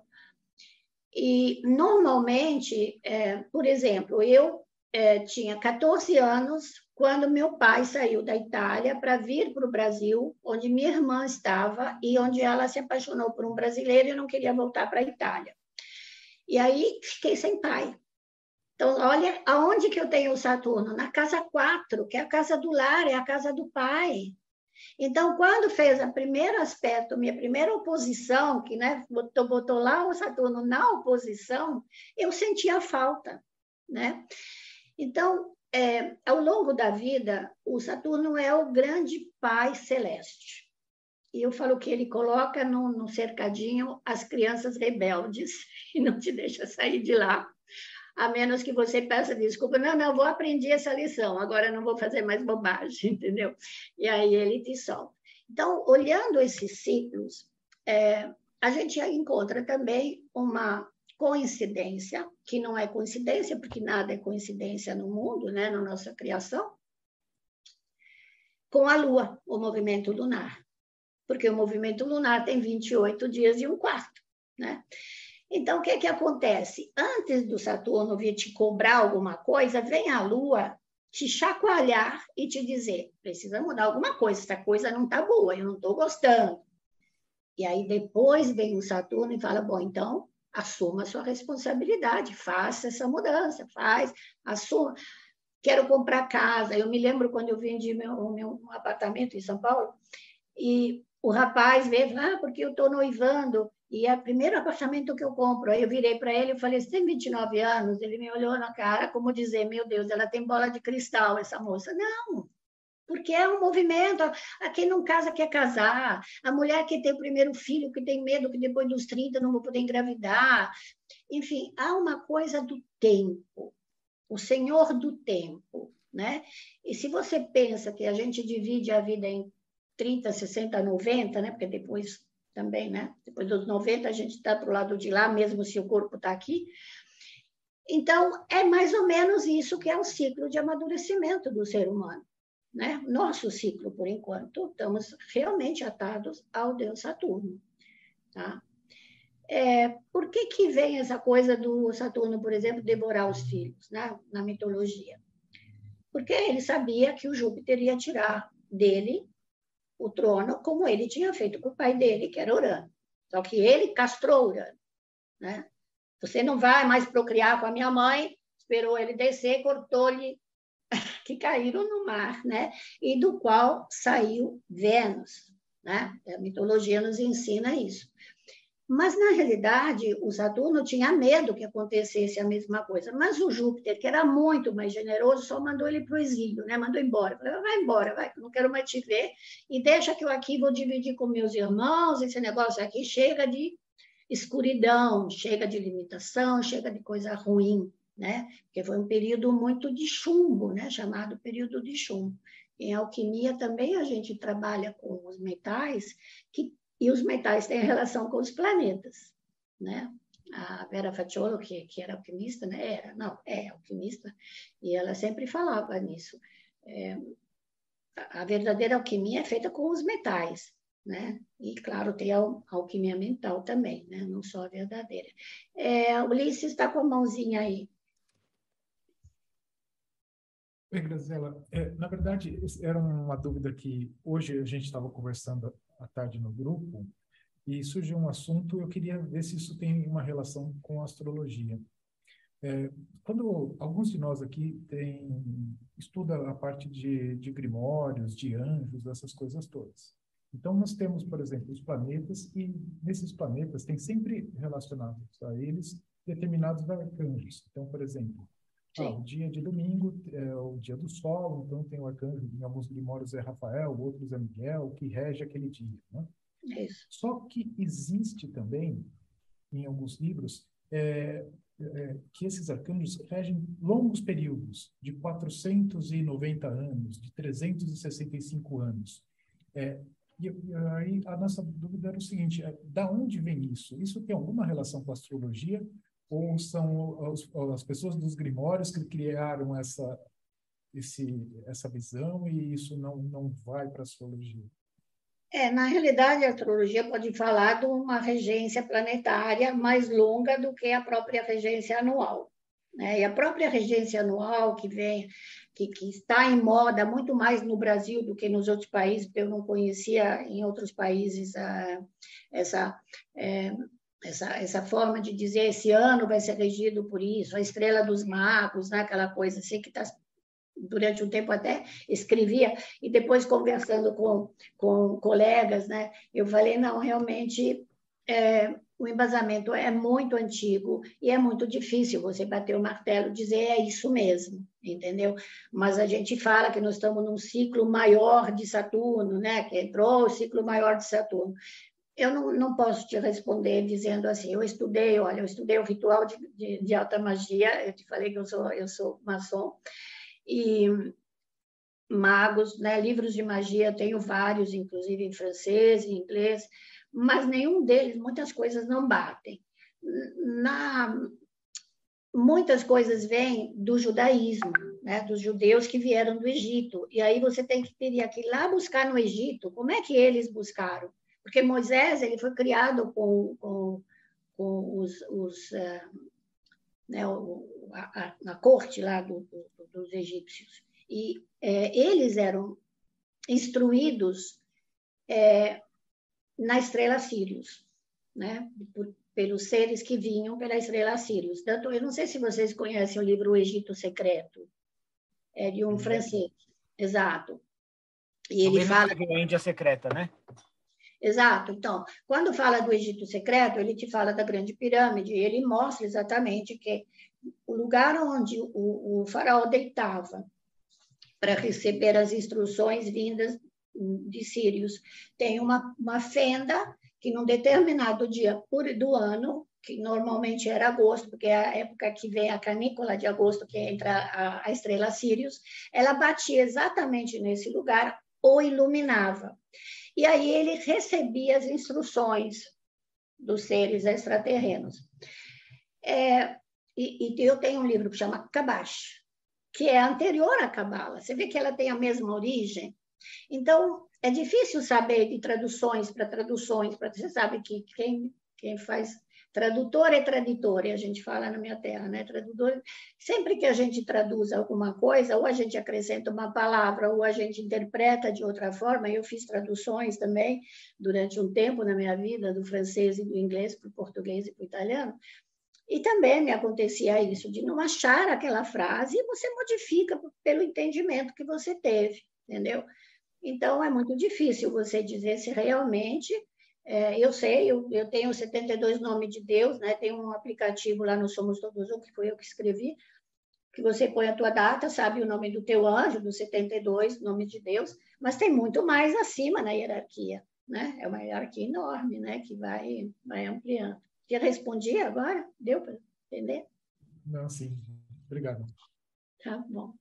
E, normalmente, é, por exemplo, eu é, tinha 14 anos quando meu pai saiu da Itália para vir para o Brasil, onde minha irmã estava e onde ela se apaixonou por um brasileiro e não queria voltar para a Itália. E aí fiquei sem pai. Então, olha aonde que eu tenho o Saturno? Na casa 4, que é a casa do lar, é a casa do pai. Então, quando fez o primeiro aspecto, minha primeira oposição, que né, botou, botou lá o Saturno na oposição, eu sentia falta. Né? Então, é, ao longo da vida, o Saturno é o grande pai celeste. E eu falo que ele coloca no cercadinho as crianças rebeldes [LAUGHS] e não te deixa sair de lá a menos que você peça desculpa, não, não, vou aprender essa lição, agora não vou fazer mais bobagem, [LAUGHS] entendeu? E aí ele te solta. Então, olhando esses ciclos, é, a gente encontra também uma coincidência, que não é coincidência, porque nada é coincidência no mundo, né, na nossa criação, com a Lua, o movimento lunar. Porque o movimento lunar tem 28 dias e um quarto, né? Então, o que, que acontece? Antes do Saturno vir te cobrar alguma coisa, vem a Lua te chacoalhar e te dizer: precisa mudar alguma coisa, essa coisa não está boa, eu não estou gostando. E aí depois vem o Saturno e fala: bom, então assuma a sua responsabilidade, faça essa mudança, faz, assuma. Quero comprar casa. Eu me lembro quando eu vendi meu, meu apartamento em São Paulo e o rapaz veio, ah, porque eu estou noivando e o primeiro apartamento que eu compro. Aí eu virei para ele e falei: Você tem 29 anos? Ele me olhou na cara, como dizer: Meu Deus, ela tem bola de cristal, essa moça. Não, porque é um movimento. A quem não casa quer casar. A mulher que tem o primeiro filho, que tem medo que depois dos 30 não vou poder engravidar. Enfim, há uma coisa do tempo, o senhor do tempo. Né? E se você pensa que a gente divide a vida em 30, 60, 90, né? porque depois também, né? Depois dos 90, a gente está para o lado de lá, mesmo se o corpo está aqui. Então, é mais ou menos isso que é o ciclo de amadurecimento do ser humano. né? Nosso ciclo, por enquanto, estamos realmente atados ao Deus Saturno, tá? É, por que, que vem essa coisa do Saturno, por exemplo, devorar os filhos, né? na mitologia? Porque ele sabia que o Júpiter ia tirar dele o trono, como ele tinha feito com o pai dele, que era Urano. Só que ele castrou Urano. Né? Você não vai mais procriar com a minha mãe, esperou ele descer, cortou-lhe [LAUGHS] que caíram no mar, né? E do qual saiu Vênus, né? A mitologia nos ensina isso. Mas, na realidade, o Saturno tinha medo que acontecesse a mesma coisa. Mas o Júpiter, que era muito mais generoso, só mandou ele para o exílio, né? mandou embora. Falou, vai embora, vai, não quero mais te ver. E deixa que eu aqui vou dividir com meus irmãos. Esse negócio aqui chega de escuridão, chega de limitação, chega de coisa ruim. Né? Porque foi um período muito de chumbo, né? chamado período de chumbo. Em alquimia também a gente trabalha com os metais que e os metais têm relação com os planetas, né? A Vera Facciolo, que, que era alquimista, né? Era, não, é alquimista, e ela sempre falava nisso. É, a verdadeira alquimia é feita com os metais, né? E, claro, tem a alquimia mental também, né? Não só a verdadeira. É, Ulisses está com a mãozinha aí. Oi, Graziela. É, na verdade, era uma dúvida que hoje a gente estava conversando à tarde no grupo e surgiu um assunto, eu queria ver se isso tem uma relação com a astrologia. É, quando alguns de nós aqui tem, estuda a parte de, de grimórios, de anjos, essas coisas todas. Então, nós temos, por exemplo, os planetas, e nesses planetas tem sempre relacionados a eles determinados arcanjos. Então, por exemplo, ah, o dia de domingo é o dia do sol, então tem o arcanjo, em alguns grimórios é Rafael, outros é Miguel, que rege aquele dia. Né? Isso. Só que existe também, em alguns livros, é, é, que esses arcanjos regem longos períodos, de 490 anos, de 365 anos. É, e, e aí a nossa dúvida era o seguinte: é, da onde vem isso? Isso tem alguma relação com a astrologia? Ou são as, as pessoas dos grimórios que criaram essa esse, essa visão e isso não, não vai para a astrologia? É, na realidade, a astrologia pode falar de uma regência planetária mais longa do que a própria regência anual. Né? E a própria regência anual, que vem, que, que está em moda muito mais no Brasil do que nos outros países, porque eu não conhecia em outros países a, essa é, essa, essa forma de dizer esse ano vai ser regido por isso, a estrela dos magos, né? aquela coisa assim que está durante um tempo até escrevia e depois conversando com, com colegas, né, eu falei não realmente é, o embasamento é muito antigo e é muito difícil você bater o martelo dizer é isso mesmo, entendeu? Mas a gente fala que nós estamos num ciclo maior de Saturno, né? Que entrou o ciclo maior de Saturno eu não, não posso te responder dizendo assim, eu estudei, olha, eu estudei o ritual de, de, de alta magia, eu te falei que eu sou, eu sou maçom, e magos, né, livros de magia, tenho vários, inclusive em francês, em inglês, mas nenhum deles, muitas coisas não batem. Na, muitas coisas vêm do judaísmo, né, dos judeus que vieram do Egito, e aí você tem que teria que ir lá buscar no Egito, como é que eles buscaram? Porque Moisés ele foi criado com, com, com os, os uh, né, o, a, a, corte lá do, do, dos egípcios. E é, eles eram instruídos é, na estrela Sirius, né? Por, pelos seres que vinham pela estrela Sirius. Tanto, eu não sei se vocês conhecem o livro O Egito Secreto, é de um uhum. francês, exato. E ele fala que é a Índia secreta, né? Exato. Então, quando fala do Egito secreto, ele te fala da Grande Pirâmide, e ele mostra exatamente que o lugar onde o, o faraó deitava para receber as instruções vindas de Sírios tem uma, uma fenda que, num determinado dia do ano, que normalmente era agosto, porque é a época que vem a canícula de agosto, que entra a, a estrela Sírios, ela batia exatamente nesse lugar ou iluminava. E aí ele recebia as instruções dos seres extraterrenos. É, e, e, eu tenho um livro que chama Kabash, que é anterior à Cabala. Você vê que ela tem a mesma origem. Então, é difícil saber de traduções para traduções, para você sabe que quem, quem faz tradutor é traditor, e a gente fala na minha terra, né? Tradutor, sempre que a gente traduz alguma coisa, ou a gente acrescenta uma palavra, ou a gente interpreta de outra forma. Eu fiz traduções também durante um tempo na minha vida, do francês e do inglês para o português e para o italiano. E também me acontecia isso, de não achar aquela frase e você modifica pelo entendimento que você teve, entendeu? Então, é muito difícil você dizer se realmente. É, eu sei, eu, eu tenho 72 nomes de Deus, né? tem um aplicativo lá no Somos Todos Um, que foi eu que escrevi, que você põe a tua data, sabe o nome do teu anjo, dos 72 nomes de Deus, mas tem muito mais acima na hierarquia, né? É uma hierarquia enorme, né? Que vai, vai ampliando. Te respondi agora? Deu para entender? Não, sim. Obrigado. Tá bom.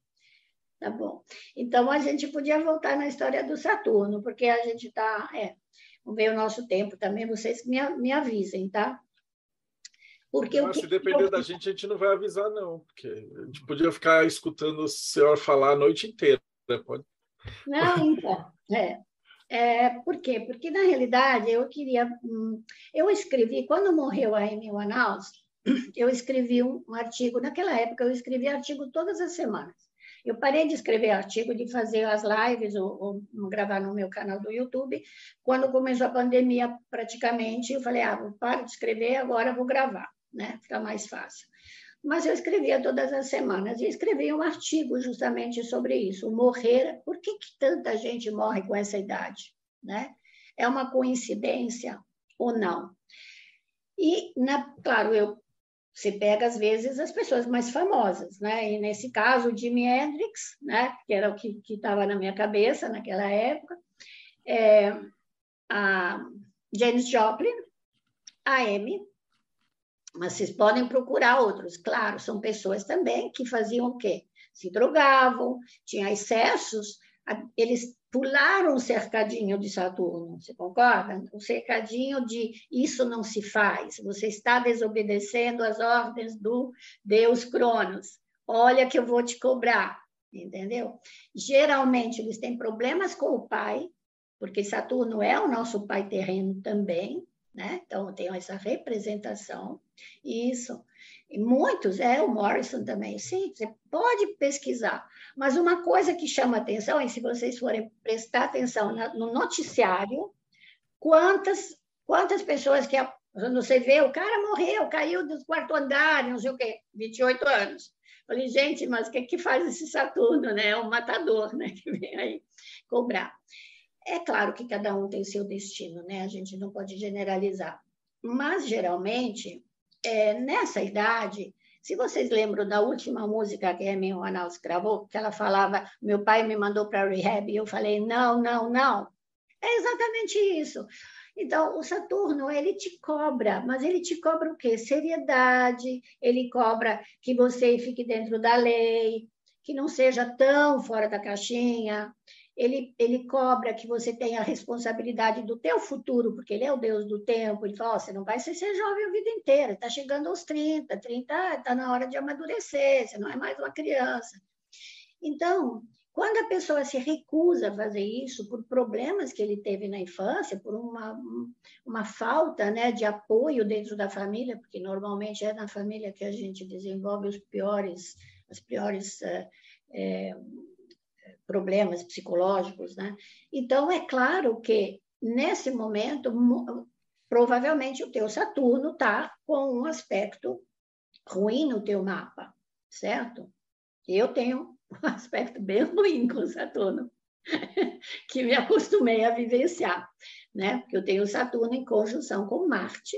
Tá bom. Então, a gente podia voltar na história do Saturno, porque a gente está. É, vamos ver o nosso tempo também, vocês me, me avisem, tá? Porque Mas, se depender da gente, a gente não vai avisar, não, porque a gente podia ficar escutando o senhor falar a noite inteira. Né? Pode... Não, então. É. É, por quê? Porque, na realidade, eu queria. Hum, eu escrevi, quando morreu a Amy Winehouse, [CLEARS THROAT] eu escrevi um, um artigo. Naquela época, eu escrevi artigo todas as semanas. Eu parei de escrever artigo, de fazer as lives ou, ou, gravar no meu canal do YouTube. Quando começou a pandemia, praticamente, eu falei: ah, vou parar de escrever, agora vou gravar, né? Fica mais fácil mas eu escrevia todas as semanas e escrevi um artigo justamente sobre isso, morrer, por que, que tanta gente morre com essa idade, né? É uma coincidência ou não? E, na, claro, eu você pega às vezes as pessoas mais famosas, né? E nesse caso, o Jimi Hendrix, né? Que era o que estava na minha cabeça naquela época, é, a James Joplin, a Amy, mas vocês podem procurar outros. Claro, são pessoas também que faziam o quê? Se drogavam, tinham excessos, eles pularam o cercadinho de Saturno, você concorda? O cercadinho de isso não se faz, você está desobedecendo as ordens do Deus Cronos. Olha que eu vou te cobrar, entendeu? Geralmente eles têm problemas com o pai, porque Saturno é o nosso pai terreno também, né? Então, tem essa representação, isso. Muitos, é o Morrison também, sim, você pode pesquisar. Mas uma coisa que chama atenção, e se vocês forem prestar atenção no noticiário, quantas, quantas pessoas que você vê, o cara morreu, caiu do quarto andar, não sei o quê, 28 anos. Falei, gente, mas o que, que faz esse Saturno, né? É um matador, né? [LAUGHS] Que vem aí cobrar. É claro que cada um tem seu destino, né? A gente não pode generalizar. Mas, geralmente, é, nessa idade, se vocês lembram da última música que a Amy Winehouse gravou, que ela falava, meu pai me mandou para rehab, e eu falei, não, não, não. É exatamente isso. Então, o Saturno, ele te cobra, mas ele te cobra o quê? Seriedade, ele cobra que você fique dentro da lei, que não seja tão fora da caixinha, ele, ele cobra que você tenha a responsabilidade do teu futuro, porque ele é o Deus do tempo. Ele fala: oh, você não vai ser, ser jovem a vida inteira, está chegando aos 30, 30 está na hora de amadurecer, você não é mais uma criança. Então, quando a pessoa se recusa a fazer isso por problemas que ele teve na infância, por uma, uma falta né, de apoio dentro da família, porque normalmente é na família que a gente desenvolve os piores, as piores. É, problemas psicológicos, né? Então, é claro que, nesse momento, provavelmente o teu Saturno está com um aspecto ruim no teu mapa, certo? Eu tenho um [LAUGHS] aspecto bem ruim com Saturno, [LAUGHS] que me acostumei a vivenciar, né? Porque eu tenho Saturno em conjunção com Marte,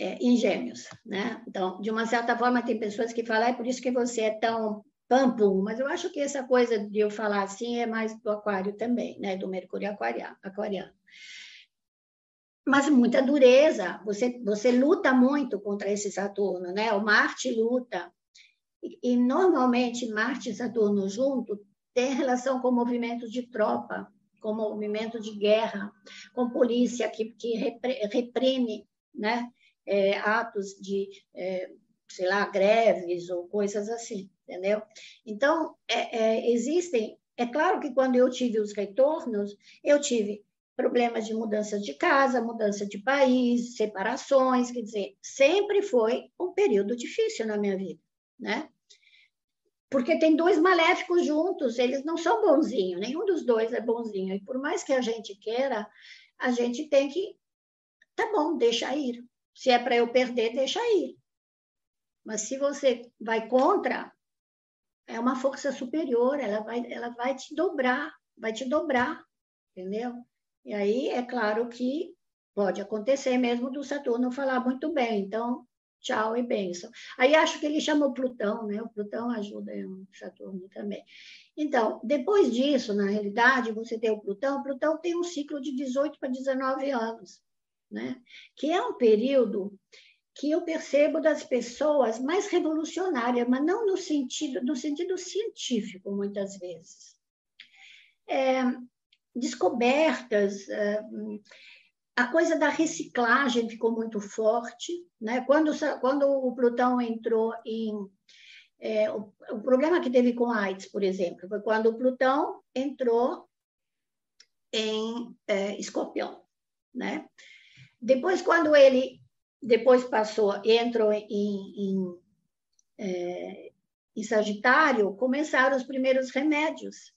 é, em gêmeos, né? Então, de uma certa forma, tem pessoas que falam, é por isso que você é tão pampum, mas eu acho que essa coisa de eu falar assim é mais do aquário também, né? Do Mercúrio aquariano. Mas muita dureza, você, você luta muito contra esse Saturno, né? O Marte luta. E, e normalmente Marte e Saturno junto tem relação com movimentos de tropa, com movimento de guerra, com polícia que, que reprime né? É, atos de é, sei lá, greves ou coisas assim, entendeu? Então, é, é, existem. É claro que quando eu tive os retornos, eu tive problemas de mudança de casa, mudança de país, separações, quer dizer, sempre foi um período difícil na minha vida, né? Porque tem dois maléficos juntos, eles não são bonzinhos, nenhum dos dois é bonzinho. E por mais que a gente queira, a gente tem que. Tá bom, deixa ir. Se é para eu perder, deixa ir. Mas se você vai contra, é uma força superior, ela vai, ela vai te dobrar, vai te dobrar, entendeu? E aí é claro que pode acontecer mesmo do Saturno falar muito bem, então tchau e benção. Aí acho que ele chamou Plutão, né? O Plutão ajuda o Saturno também. Então, depois disso, na realidade, você tem o Plutão, o Plutão tem um ciclo de 18 para 19 anos, né? Que é um período que eu percebo das pessoas mais revolucionárias, mas não no sentido, no sentido científico, muitas vezes. É, descobertas, é, a coisa da reciclagem ficou muito forte. Né? Quando, quando o Plutão entrou em. É, o, o, problema que teve com a AIDS, por exemplo, foi quando o Plutão entrou em é, Escorpião. Né? Depois, quando ele depois passou, entrou em, em, é, em Sagitário, começaram os primeiros remédios,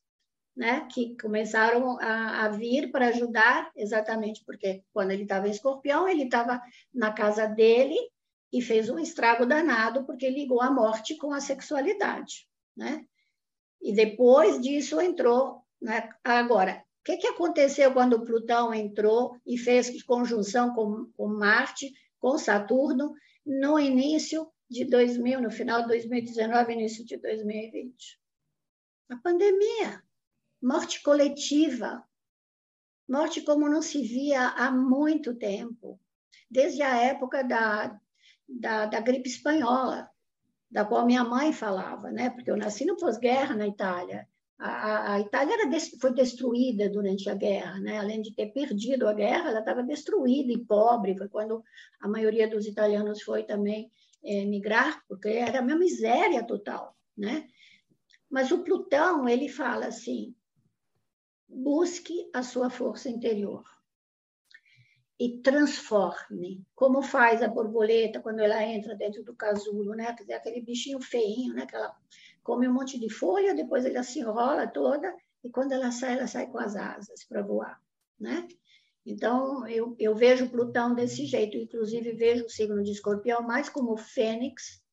né? Que começaram a, a vir para ajudar, exatamente porque quando ele estava em Escorpião, ele estava na casa dele e fez um estrago danado porque ligou a morte com a sexualidade, né? E depois disso entrou, né? Agora, o que, que aconteceu quando Plutão entrou e fez conjunção com, com Marte? Com Saturno no início de 2000, no final de 2019, início de 2020. A pandemia, morte coletiva, morte como não se via há muito tempo, desde a época da, da, da gripe espanhola, da qual minha mãe falava, né? Porque eu nasci no pós-guerra na Itália a, Itália era, foi destruída durante a guerra, né? além de ter perdido a guerra, ela estava destruída e pobre. Foi quando a maioria dos italianos foi também é, migrar, porque era uma miséria total. Né? Mas o Plutão, ele fala assim, busque a sua força interior e transforme, como faz a borboleta quando ela entra dentro do casulo, né? Aquele bichinho feinho, né? Que ela come um monte de folha, depois ela se enrola toda e quando ela sai, ela sai com as asas para voar, né? Então, eu, eu vejo Plutão desse jeito, inclusive vejo o signo de escorpião mais como fênix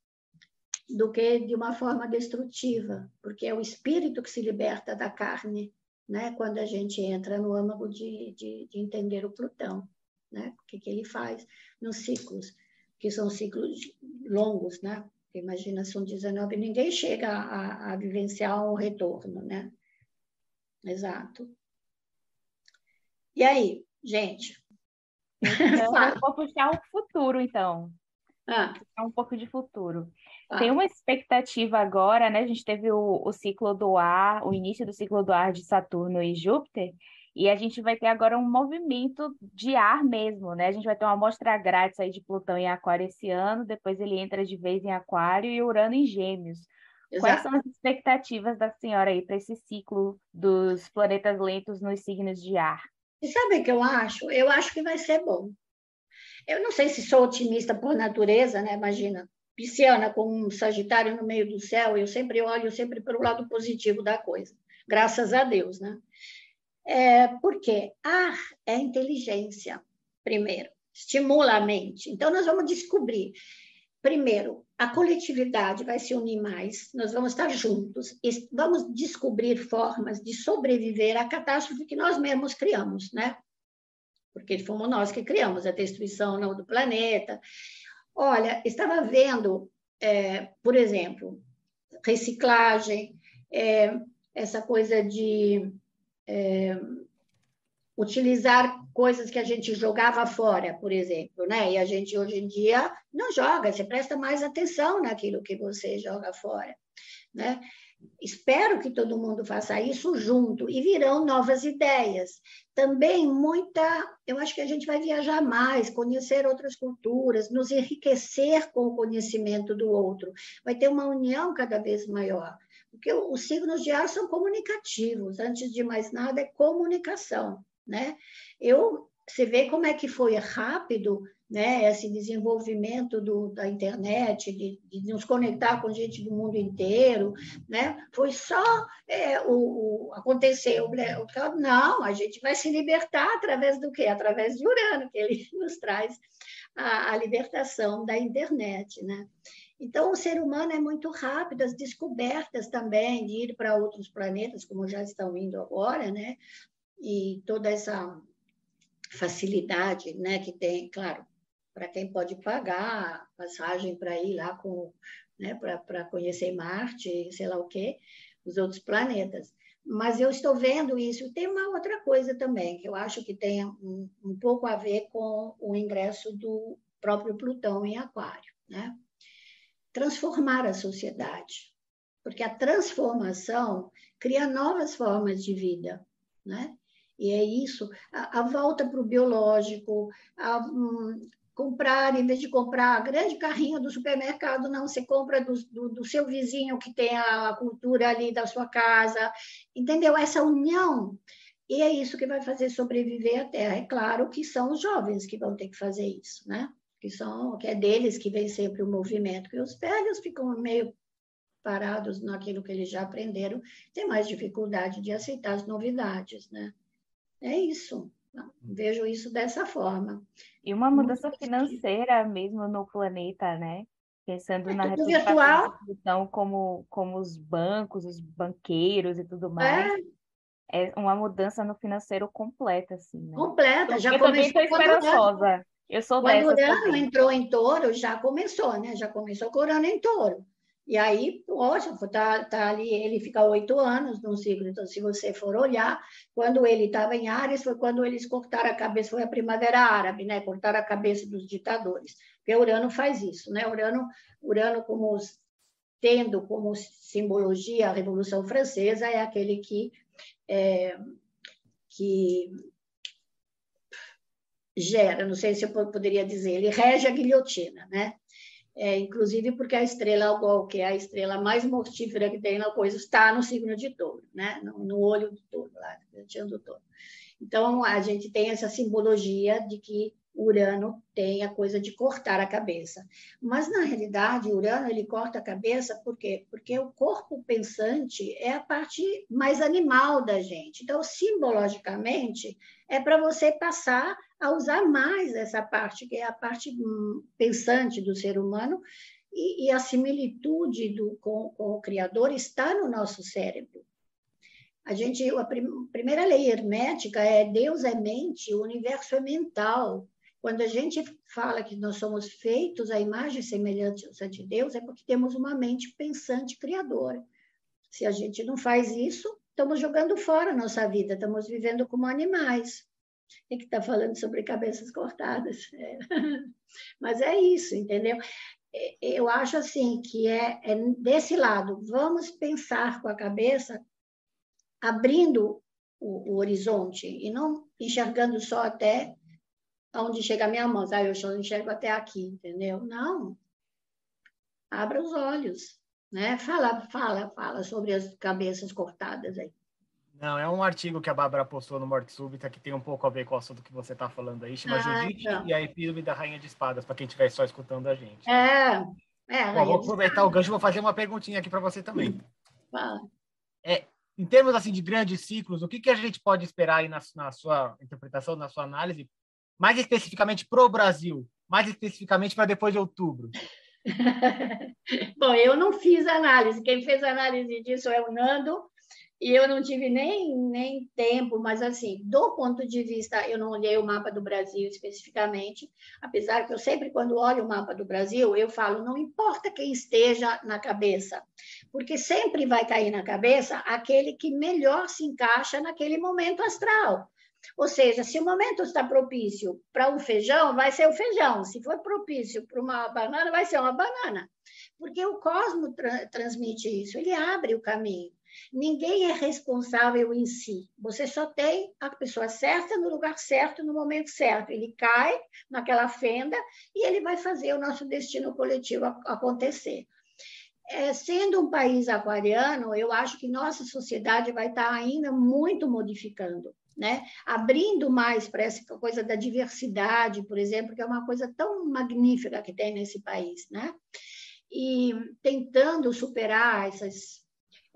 do que de uma forma destrutiva, porque é o espírito que se liberta da carne, né? quando a gente entra no âmago de, de, de entender o Plutão né? O que, que ele faz nos ciclos, que são ciclos longos, né? Imagina, são 19, ninguém chega a, a vivenciar um retorno, né? Exato. E aí, gente? Então, eu vou puxar o futuro, então. Ah. Puxar um pouco de futuro. Ah. Tem uma expectativa agora, né? A gente teve o, o ciclo do ar, o início do ciclo do ar de Saturno e Júpiter, e a gente vai ter agora um movimento de ar mesmo, né? A gente vai ter uma amostra grátis aí de Plutão em Aquário esse ano, depois ele entra de vez em Aquário e Urano em Gêmeos. Exato. Quais são as expectativas da senhora aí para esse ciclo dos planetas lentos nos signos de ar? E sabe o que eu acho? Eu acho que vai ser bom. Eu não sei se sou otimista por natureza, né? Imagina, pisciana com um Sagitário no meio do céu, eu sempre olho sempre pelo lado positivo da coisa. Graças a Deus, né? É, porque ar é inteligência, primeiro, estimula a mente. Então, nós vamos descobrir, primeiro, a coletividade vai se unir mais, nós vamos estar juntos, e vamos descobrir formas de sobreviver à catástrofe que nós mesmos criamos, né? Porque fomos nós que criamos a destruição do planeta. Olha, estava vendo, é, por exemplo, reciclagem, é, essa coisa de é, utilizar coisas que a gente jogava fora, por exemplo, né? E a gente hoje em dia não joga, você presta mais atenção naquilo que você joga fora. né? Espero que todo mundo faça isso junto e virão novas ideias. Também muita, eu acho que a gente vai viajar mais, conhecer outras culturas, nos enriquecer com o conhecimento do outro. Vai ter uma união cada vez maior. Porque os signos de ar são comunicativos, antes de mais nada é comunicação, né? Eu, você vê como é que foi rápido né, esse desenvolvimento do, da internet, de, de, nos conectar com gente do mundo inteiro, né, foi só é, o, o, aconteceu, né, não, a gente vai se libertar através do quê? Através de Urano, que ele [LAUGHS] nos traz a, a libertação da internet, né? Então, o ser humano é muito rápido, as descobertas também de ir para outros planetas, como já estão indo agora, né? E toda essa facilidade, né, que tem, claro, para quem pode pagar passagem para ir lá com, né, para conhecer Marte, sei lá o quê, os outros planetas. Mas eu estou vendo isso. Tem uma outra coisa também, que eu acho que tem um, um pouco a ver com o ingresso do próprio Plutão em Aquário, né? Transformar a sociedade. Porque a transformação cria novas formas de vida, né? E é isso, a, a volta para o biológico, a, um, comprar, em vez de comprar a grande carrinho do supermercado, não, você compra do, do, do, seu vizinho que tem a cultura ali da sua casa, entendeu? Essa união. E é isso que vai fazer sobreviver a Terra. É claro que são os jovens que vão ter que fazer isso, né? Que, são, que é deles que vem sempre o movimento, que os velhos ficam meio parados naquilo que eles já aprenderam, tem mais dificuldade de aceitar as novidades, né? É isso. Vejo isso dessa forma. E uma mudança financeira mesmo no planeta, né? Pensando é na representação como, como os bancos, os banqueiros e tudo mais. É. é uma mudança no financeiro completa, assim, né? Completa, já. Eu também estou esperançosa. Eu sou Quando Urano entrou em touro, já começou, né? Já começou com o Urano em touro. E aí, poxa, tá, tá ali, ele fica oito anos no ciclo. Então, se você for olhar, quando ele estava em Ares, foi quando eles cortaram a cabeça, foi a Primavera Árabe, né? Cortaram a cabeça dos ditadores. Porque Urano faz isso, né? Urano, Urano como tendo como simbologia a Revolução Francesa, é aquele que, é, que gera, não sei se eu poderia dizer, ele rege a guilhotina, né? é, inclusive porque a estrela Algol, que é a estrela mais mortífera que tem na coisa, está no signo de touro, né? no, no olho do touro, lá, do touro. Então, a gente tem essa simbologia de que Urano tem a coisa de cortar a cabeça. Mas, na realidade, Urano ele corta a cabeça por quê? Porque o corpo pensante é a parte mais animal da gente. Então, simbologicamente, é para você passar a usar mais essa parte, que é a parte hum, pensante do ser humano, e, e a similitude do, com, com o Criador está no nosso cérebro. A gente, a primeira lei hermética é Deus é mente, o universo é mental. Quando a gente fala que nós somos feitos à imagem e semelhança de Deus, é porque temos uma mente pensante criadora. Se a gente não faz isso, estamos jogando fora a nossa vida, estamos vivendo como animais. E que está falando sobre cabeças cortadas. [LAUGHS] É. Mas é isso, entendeu? Eu acho assim que é, é desse lado, vamos pensar com a cabeça, abrindo o, o horizonte e não enxergando só até onde chega a minha mão, sabe? Eu só enxergo até aqui, entendeu? Não. Abra os olhos, né? Fala, fala, fala sobre as cabeças cortadas aí. Não, é um artigo que a Bárbara postou no Morte Súbita que tem um pouco a ver com o assunto que você está falando aí. Chama ah, Judite então. e a Epílome da Rainha de Espadas, para quem estiver só escutando a gente. É, é. Bom, vou aproveitar o gancho e vou fazer uma perguntinha aqui para você também. Fala. É, em termos assim de grandes ciclos, o que, que a gente pode esperar aí na, na sua interpretação, na sua análise, mais especificamente para o Brasil, mais especificamente para depois de outubro? [LAUGHS] Bom, eu não fiz análise. Quem fez análise disso é o Nando, e eu não tive nem, nem tempo, mas assim, do ponto de vista, eu não olhei o mapa do Brasil especificamente, apesar que eu sempre, quando olho o mapa do Brasil, eu falo, não importa quem esteja na cabeça, porque sempre vai cair na cabeça aquele que melhor se encaixa naquele momento astral. Ou seja, se o momento está propício para um feijão, vai ser o feijão. Se for propício para uma banana, vai ser uma banana. porque o cosmo tra transmite isso, ele abre o caminho. Ninguém é responsável em si. Você só tem a pessoa certa no lugar certo, no momento certo. Ele cai naquela fenda e ele vai fazer o nosso destino coletivo acontecer. É, sendo um país aquariano, eu acho que nossa sociedade vai estar ainda muito modificando, né? abrindo mais para essa coisa da diversidade, por exemplo, que é uma coisa tão magnífica que tem nesse país, né? e tentando superar essas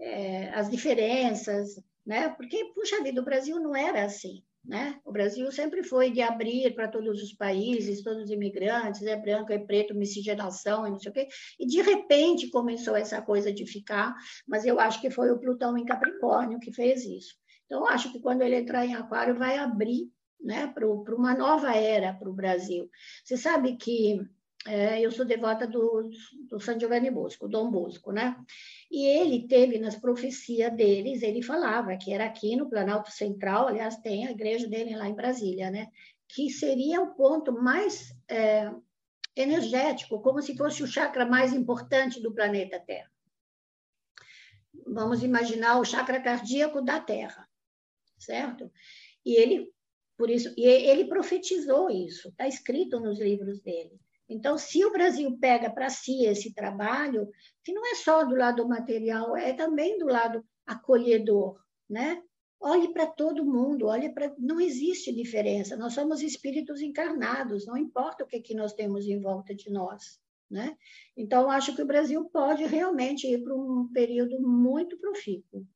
é, as diferenças, né? Porque puxa vida, o Brasil não era assim, né? O Brasil sempre foi de abrir para todos os países, todos os imigrantes, é branco, é preto, miscigenação, e não sei o quê. E de repente começou essa coisa de ficar, mas eu acho que foi o Plutão em Capricórnio que fez isso. Então, acho que quando ele entrar em Aquário, vai abrir né, para uma nova era para o Brasil. Você sabe que é, eu sou devota do, do San Giovanni Bosco, Dom Bosco, né? E ele teve nas profecias deles, ele falava que era aqui no Planalto Central, aliás, tem a igreja dele lá em Brasília, né? Que seria o ponto mais é, energético, como se fosse o chakra mais importante do planeta Terra. Vamos imaginar o chakra cardíaco da Terra, certo? E ele, por isso, e ele profetizou isso, está escrito nos livros dele. Então, se o Brasil pega para si esse trabalho, que não é só do lado material, é também do lado acolhedor, né? Olhe para todo mundo, olhe para. Não existe diferença, nós somos espíritos encarnados, não importa o que, que nós temos em volta de nós. Né? Então, acho que o Brasil pode realmente ir para um período muito profícuo.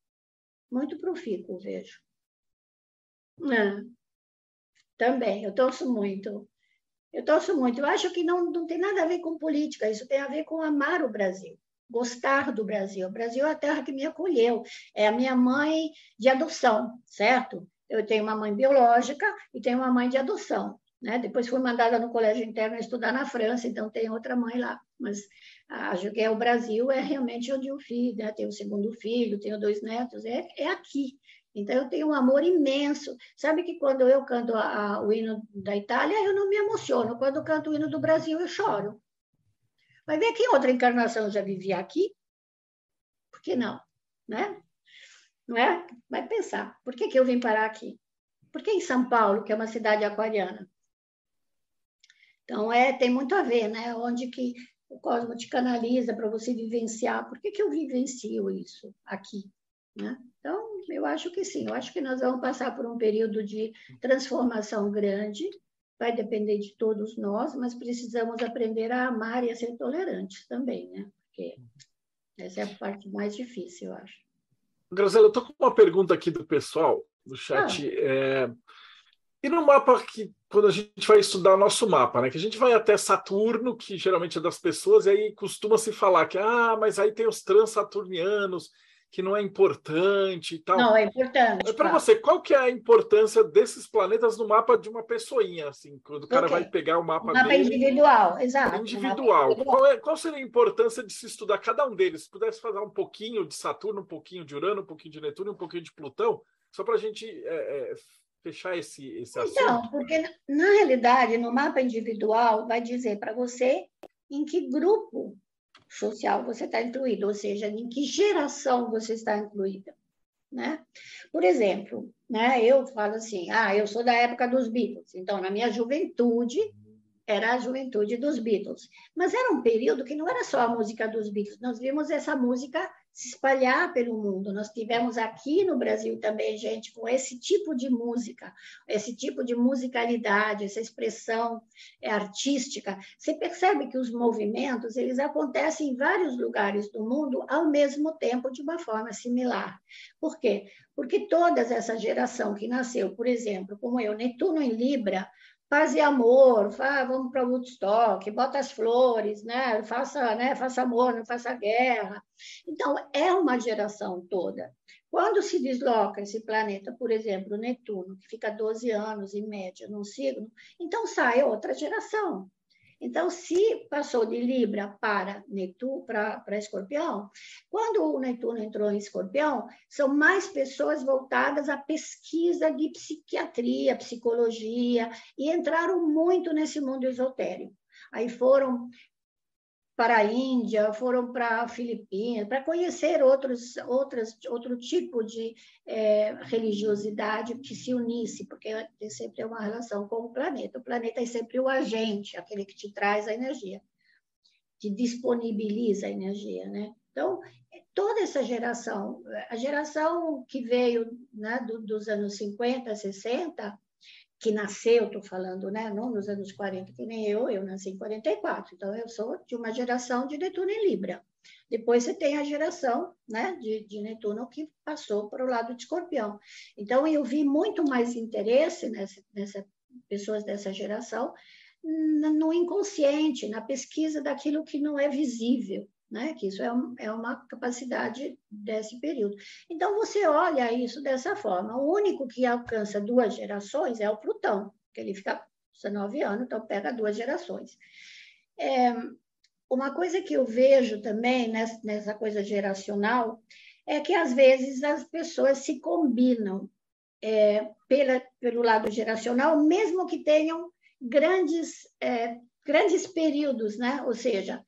Muito profícuo, vejo. É. Também, eu torço muito. Eu torço muito. Eu acho que não, não tem nada a ver com política, isso tem a ver com amar o Brasil, gostar do Brasil. O Brasil é a terra que me acolheu, é a minha mãe de adoção, certo? Eu tenho uma mãe biológica e tenho uma mãe de adoção. Né? Depois fui mandada no colégio interno estudar na França, então tem outra mãe lá. Mas acho que é o Brasil é realmente onde eu fiz, né? Tenho o segundo filho, tenho dois netos, é, é aqui. Então, eu tenho um amor imenso. Sabe que quando eu canto a, a, o hino da Itália, eu não me emociono. Quando eu canto o hino do Brasil, eu choro. Vai ver que em outra encarnação já vivi aqui? Por que não? Né? Não é? Vai pensar. Por que, que eu vim parar aqui? Por que em São Paulo, que é uma cidade aquariana? Então, é, tem muito a ver, né? Onde que o cosmo te canaliza para você vivenciar. Por que, que eu vivencio isso aqui? Né? Então, eu acho que sim, eu acho que nós vamos passar por um período de transformação grande, vai depender de todos nós, mas precisamos aprender a amar e a ser tolerantes também, né? Porque essa é a parte mais difícil, eu acho. Graziela, eu estou com uma pergunta aqui do pessoal, do chat. Ah. É... E no mapa que, quando a gente vai estudar o nosso mapa, né? Que a gente vai até Saturno, que geralmente é das pessoas, e aí costuma se falar que, ah, mas aí tem os transaturnianos, que não é importante e tal. Não, é importante. Para você, qual que é a importância desses planetas no mapa de uma pessoinha, assim, quando o cara okay. vai pegar o mapa, o mapa dele, individual, exato. Individual. individual. Qual, é, qual seria a importância de se estudar cada um deles? Se pudesse fazer um pouquinho de Saturno, um pouquinho de Urano, um pouquinho de Netuno, um pouquinho de Plutão, só para a gente é, é, fechar esse, esse assunto. Então, porque na realidade, no mapa individual, vai dizer para você em que grupo social você está incluído, ou seja, em que geração você está incluída. Né? Por exemplo, né, eu falo assim, ah, eu sou da época dos Beatles, então na minha juventude era a juventude dos Beatles, mas era um período que não era só a música dos Beatles, nós vimos essa música se espalhar pelo mundo. Nós tivemos aqui no Brasil também gente com esse tipo de música, esse tipo de musicalidade, essa expressão é, artística. Você percebe que os movimentos eles acontecem em vários lugares do mundo ao mesmo tempo de uma forma similar. Por quê? Porque toda essa geração que nasceu, por exemplo, como eu, Netuno em Libra, paz e amor, vamos para Woodstock, bota as flores, né? Faça, né? Faça amor, não faça guerra. Então, é uma geração toda. Quando se desloca esse planeta, por exemplo, Netuno, que fica 12 anos em média num signo, então sai outra geração. Então, se passou de Libra para Netuno, para, Escorpião, quando o Netuno entrou em Escorpião, são mais pessoas voltadas à pesquisa de psiquiatria, psicologia, e entraram muito nesse mundo esotérico. Aí foram para a Índia, foram para Filipinas, para conhecer outros, outras, outro tipo de é, religiosidade que se unisse, porque tem sempre uma relação com o planeta. O planeta é sempre o agente, aquele que te traz a energia, que disponibiliza a energia, né? Então, toda essa geração, a geração que veio né, do, dos anos 50, 60, que nasceu, estou falando, né, não nos anos 40, que nem eu, eu nasci em 44, então eu sou de uma geração de Netuno em Libra. Depois você tem a geração né, de, de Netuno que passou para o lado de Escorpião. Então eu vi muito mais interesse nessa, nessa pessoas dessa geração no inconsciente, na pesquisa daquilo que não é visível, né? que isso é, um, é uma capacidade desse período. Então, você olha isso dessa forma. O único que alcança duas gerações é o Plutão, que ele fica 19 anos, então pega duas gerações. É, uma coisa que eu vejo também nessa, nessa coisa geracional é que, às vezes, as pessoas se combinam é, pela, pelo lado geracional, mesmo que tenham grandes, é, grandes períodos, né? ou seja,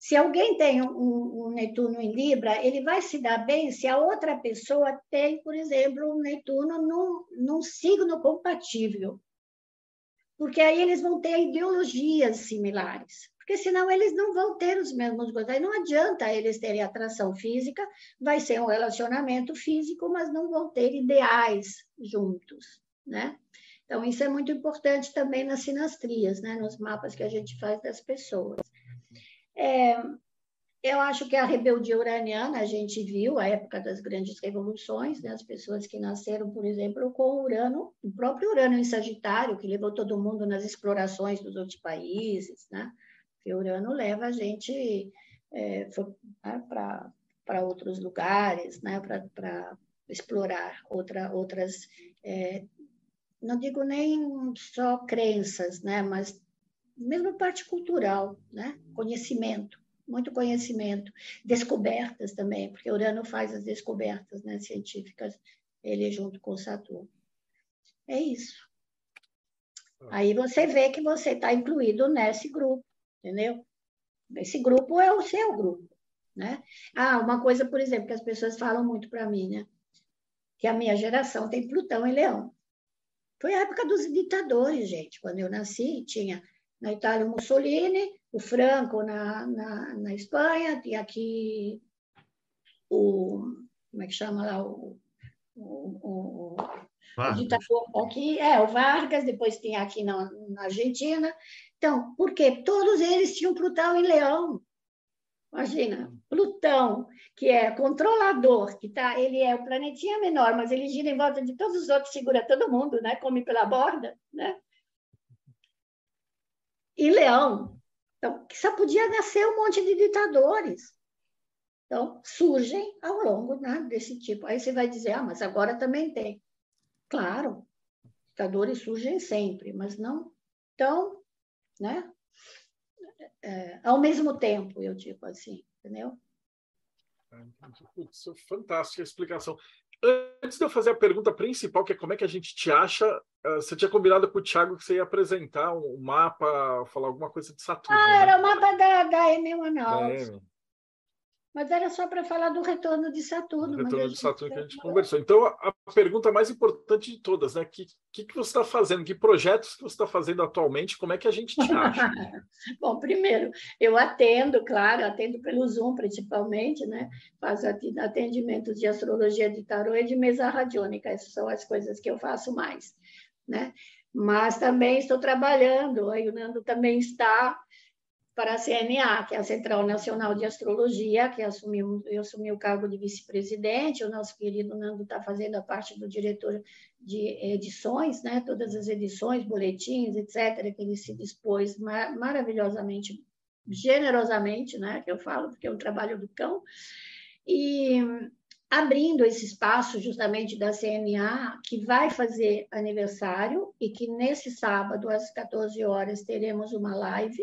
se alguém tem um, um, Netuno em Libra, ele vai se dar bem se a outra pessoa tem, por exemplo, um Netuno num, num signo compatível. Porque aí eles vão ter ideologias similares. Porque senão eles não vão ter os mesmos gostos. Aí não adianta eles terem atração física, vai ser um relacionamento físico, mas não vão ter ideais juntos, né? Então, isso é muito importante também nas sinastrias, né? nos mapas que a gente faz das pessoas. É, eu acho que a rebeldia uraniana, a gente viu a época das grandes revoluções, né? as pessoas que nasceram, por exemplo, com Urano, o próprio Urano em Sagitário, que levou todo mundo nas explorações dos outros países, né? porque Urano leva a gente é, né, para outros lugares, né? para explorar outra, outras, é, não digo nem só crenças, né? mas mesmo parte cultural, né? Conhecimento, muito conhecimento, descobertas também, porque Urano faz as descobertas né, científicas, ele junto com Saturno. É isso. Aí você vê que você está incluído nesse grupo, entendeu? Esse grupo é o seu grupo, né? Ah, uma coisa, por exemplo, que as pessoas falam muito para mim, né? Que a minha geração tem Plutão em Leão. Foi a época dos ditadores, gente. Quando eu nasci, tinha na Itália o Mussolini, o Franco na, na, na Espanha, tinha aqui o. Como é que chama lá? O, o, o, o ditador aqui, é, o Vargas, depois tinha aqui na, na Argentina. Então, por quê? Todos eles tinham Plutão em Leão. Imagina, Plutão, que é controlador, que tá, ele é o planetinha menor, mas ele gira em volta de todos os outros, segura todo mundo, né? Come pela borda, né? E Leão. Então, só podia nascer um monte de ditadores. Então, surgem ao longo né, desse tipo. Aí você vai dizer, ah, mas agora também tem. Claro, ditadores surgem sempre, mas não tão, né? É, ao mesmo tempo, eu digo assim, entendeu? Putz, fantástica explicação. Antes de eu fazer a pergunta principal, que é como é que a gente te acha, você tinha combinado com o Thiago que você ia apresentar um mapa, falar alguma coisa de Saturno. Ah, né? era o mapa da, da M Manaus. Mas era só para falar do retorno de Saturno. O retorno de Saturno que a gente conversou. Então, a, a pergunta mais importante de todas, né? O que, que, que, você está fazendo? Que projetos que você está fazendo atualmente? Como é que a gente te acha? [LAUGHS] Bom, primeiro, eu atendo, claro, atendo pelo Zoom principalmente, né? Faço atendimentos de astrologia de tarô e de mesa radiônica. Essas são as coisas que eu faço mais, né? Mas também estou trabalhando, aí o Nando também está para a CNA, que é a Central Nacional de Astrologia, que assumiu, eu assumi o cargo de vice-presidente, o nosso querido Nando está fazendo a parte do diretor de edições, né, todas as edições, boletins, etc., que ele se dispôs mar maravilhosamente, generosamente, né, que eu falo, porque é um trabalho do cão, e abrindo esse espaço justamente da CNA, que vai fazer aniversário, e que nesse sábado, às 14 horas, teremos uma live,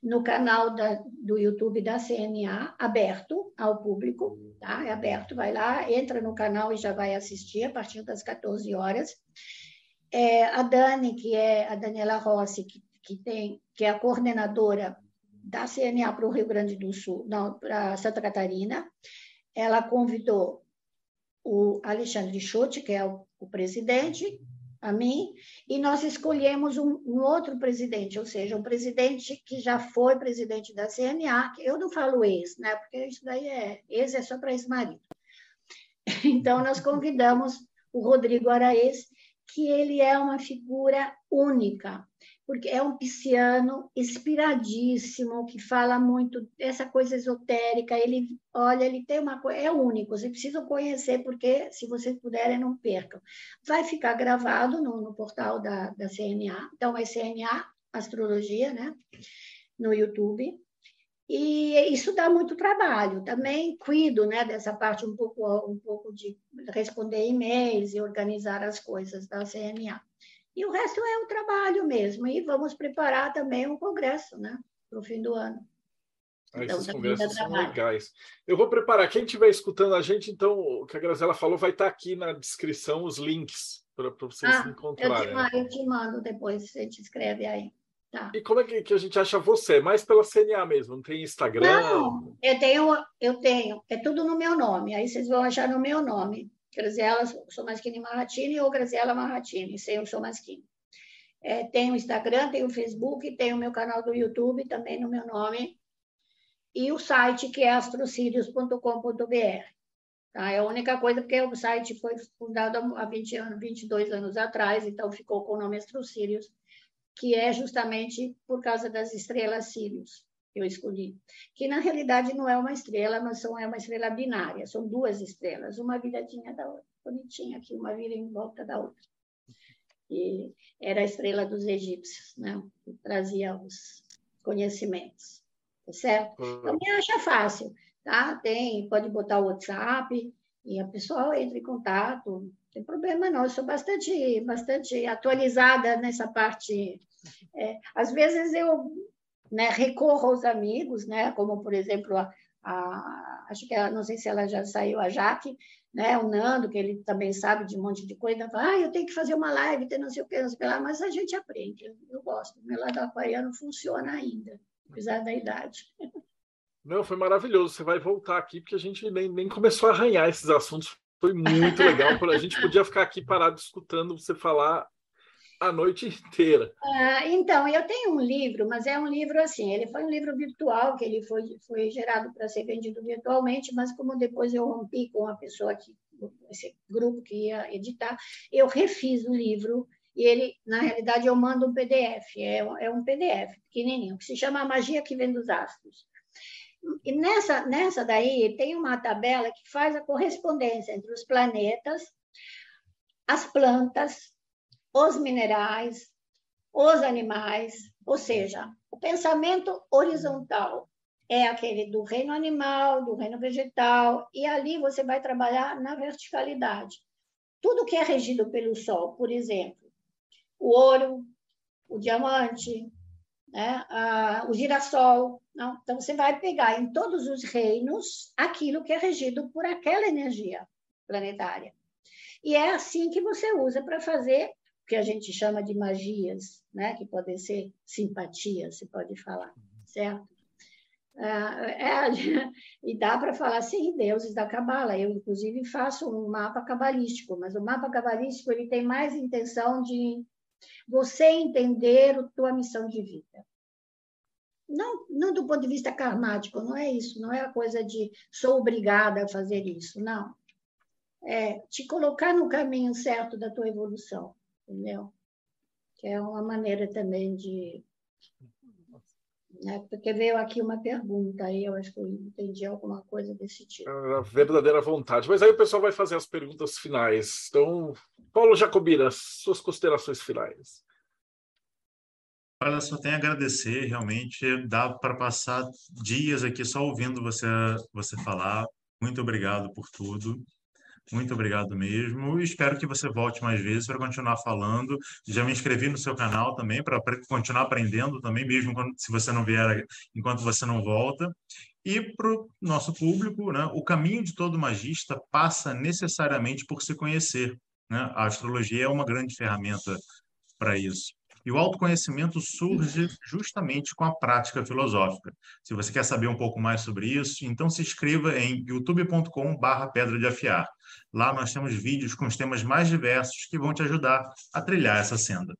no canal da, do YouTube da CNA, aberto ao público, tá? É aberto, vai lá, entra no canal e já vai assistir a partir das 14 horas. É, a Dani, que é a Daniela Rossi, que, que, tem, que é a coordenadora da CNA para o Rio Grande do Sul, não, para Santa Catarina. Ela convidou o Alexandre Schutt, que é o, o presidente, a mim, e nós escolhemos um, um, outro presidente, ou seja, um presidente que já foi presidente da CNA, que eu não falo ex, né? Porque isso daí é ex é só para ex-marido. [LAUGHS] Então nós convidamos o Rodrigo Araês, que ele é uma figura única, porque é um pisciano inspiradíssimo, que fala muito essa coisa esotérica. Ele, olha, ele tem uma coisa, é único, vocês precisam conhecer, porque se vocês puderem, não percam. Vai ficar gravado no, no portal da, da CNA, então é CNA Astrologia, né? No YouTube. E isso dá muito trabalho. Também cuido né, dessa parte um pouco, um pouco de responder e-mails e organizar as coisas da CNA. E o resto é o trabalho mesmo. E vamos preparar também um congresso né, para o fim do ano. Ah, então, esses congressos são legais. Eu vou preparar. Quem estiver escutando a gente, então, o que a Graziela falou vai estar aqui na descrição os links para vocês ah, se encontrarem. Eu te, eu te mando depois, você te escreve aí. Tá. E como é que, que, a gente acha você? Mais pela CNA mesmo? Não tem Instagram? Não, eu tenho, eu tenho. É tudo no meu nome. Aí vocês vão achar no meu nome. Graziela Somaschini Marratini ou Graziela Marratini, sem o Somaschini. É, tem o Instagram, tem o Facebook, tem o meu canal do YouTube também no meu nome. E o site que é astrocírios.com.br. Tá? É a única coisa, porque o site foi fundado há 20 anos, 22 anos atrás, então ficou com o nome Astrocírios que é justamente por causa das estrelas Sirius eu escolhi, que na realidade não é uma estrela, mas são, é uma estrela binária, são duas estrelas, uma viradinha da outra, bonitinha aqui, uma vira em volta da outra. E era a estrela dos egípcios, né? que trazia os conhecimentos, tá certo? Então, me acha fácil, tá? Tem, pode botar o WhatsApp e a pessoa entra em contato, não tem problema não, eu sou bastante, bastante atualizada nessa parte é, às vezes eu né, recorro aos amigos, né, como, por exemplo, a, a, acho que ela, não sei se ela já saiu, a Jaque, né, o Nando, que ele também sabe de um monte de coisa, fala, ah, eu tenho que fazer uma live, tem não sei o que, não sei o que lá, mas a gente aprende, eu, eu gosto. Meu lado aquariano funciona ainda, apesar da idade. Não, foi maravilhoso. Você vai voltar aqui, porque a gente nem, nem começou a arranhar esses assuntos. Foi muito legal. A gente podia ficar aqui parado escutando você falar a noite inteira. Ah, então, eu tenho um livro, mas é um livro assim, ele foi um livro virtual, que ele foi, foi gerado para ser vendido virtualmente, mas como depois eu rompi com a pessoa que, esse grupo que ia editar, eu refiz o livro e ele, na realidade, eu mando um PDF, é, é um PDF pequenininho, que se chama Magia que Vem dos Astros. E nessa, nessa daí tem uma tabela que faz a correspondência entre os planetas, as plantas, os minerais, os animais, ou seja, o pensamento horizontal é aquele do reino animal, do reino vegetal, e ali você vai trabalhar na verticalidade. Tudo que é regido pelo Sol, por exemplo, o ouro, o diamante, né? o girassol. Não? Então, você vai pegar em todos os reinos aquilo que é regido por aquela energia planetária. E é assim que você usa para fazer que a gente chama de magias, né? que podem ser simpatia, se pode falar, certo? É, é, [LAUGHS] e dá para falar sim, deuses da cabala. Eu, inclusive, faço um mapa cabalístico, mas o mapa cabalístico ele tem mais intenção de você entender a tua missão de vida. Não, não do ponto de vista karmático, não é isso, não é a coisa de sou obrigada a fazer isso, não. É te colocar no caminho certo da tua evolução entendeu? Que é uma maneira também de. Né? Porque veio aqui uma pergunta aí, eu acho que eu entendi alguma coisa desse tipo. A verdadeira vontade. Mas aí o pessoal vai fazer as perguntas finais. Então, Paulo Jacobina, suas considerações finais. Olha, só tenho a agradecer, realmente dá para passar dias aqui só ouvindo você você falar. Muito obrigado por tudo. Muito obrigado mesmo. Espero que você volte mais vezes para continuar falando. Já me inscrevi no seu canal também para continuar aprendendo também, mesmo quando, se você não vier enquanto você não volta. E para o nosso público, né, o caminho de todo magista passa necessariamente por se conhecer. Né? A astrologia é uma grande ferramenta para isso. E o autoconhecimento surge justamente com a prática filosófica. Se você quer saber um pouco mais sobre isso, então se inscreva em youtube.com/pedra de afiar. Lá nós temos vídeos com os temas mais diversos que vão te ajudar a trilhar essa senda.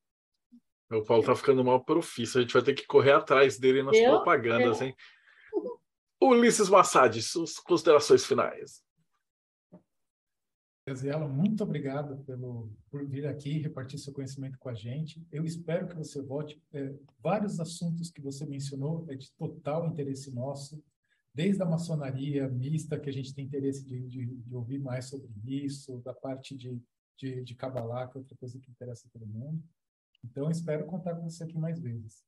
O Paulo tá ficando mal profício, a gente vai ter que correr atrás dele nas Eu? propagandas, hein? Ulisses Massad, suas considerações finais. Gaziela, muito obrigado pelo, por vir aqui repartir seu conhecimento com a gente. Eu espero que você volte. É, vários assuntos que você mencionou é de total interesse nosso, desde a maçonaria mista, que a gente tem interesse de, de, de ouvir mais sobre isso, da parte de, de, de Kabbalah, que é outra coisa que interessa todo mundo. Então, espero contar com você aqui mais vezes.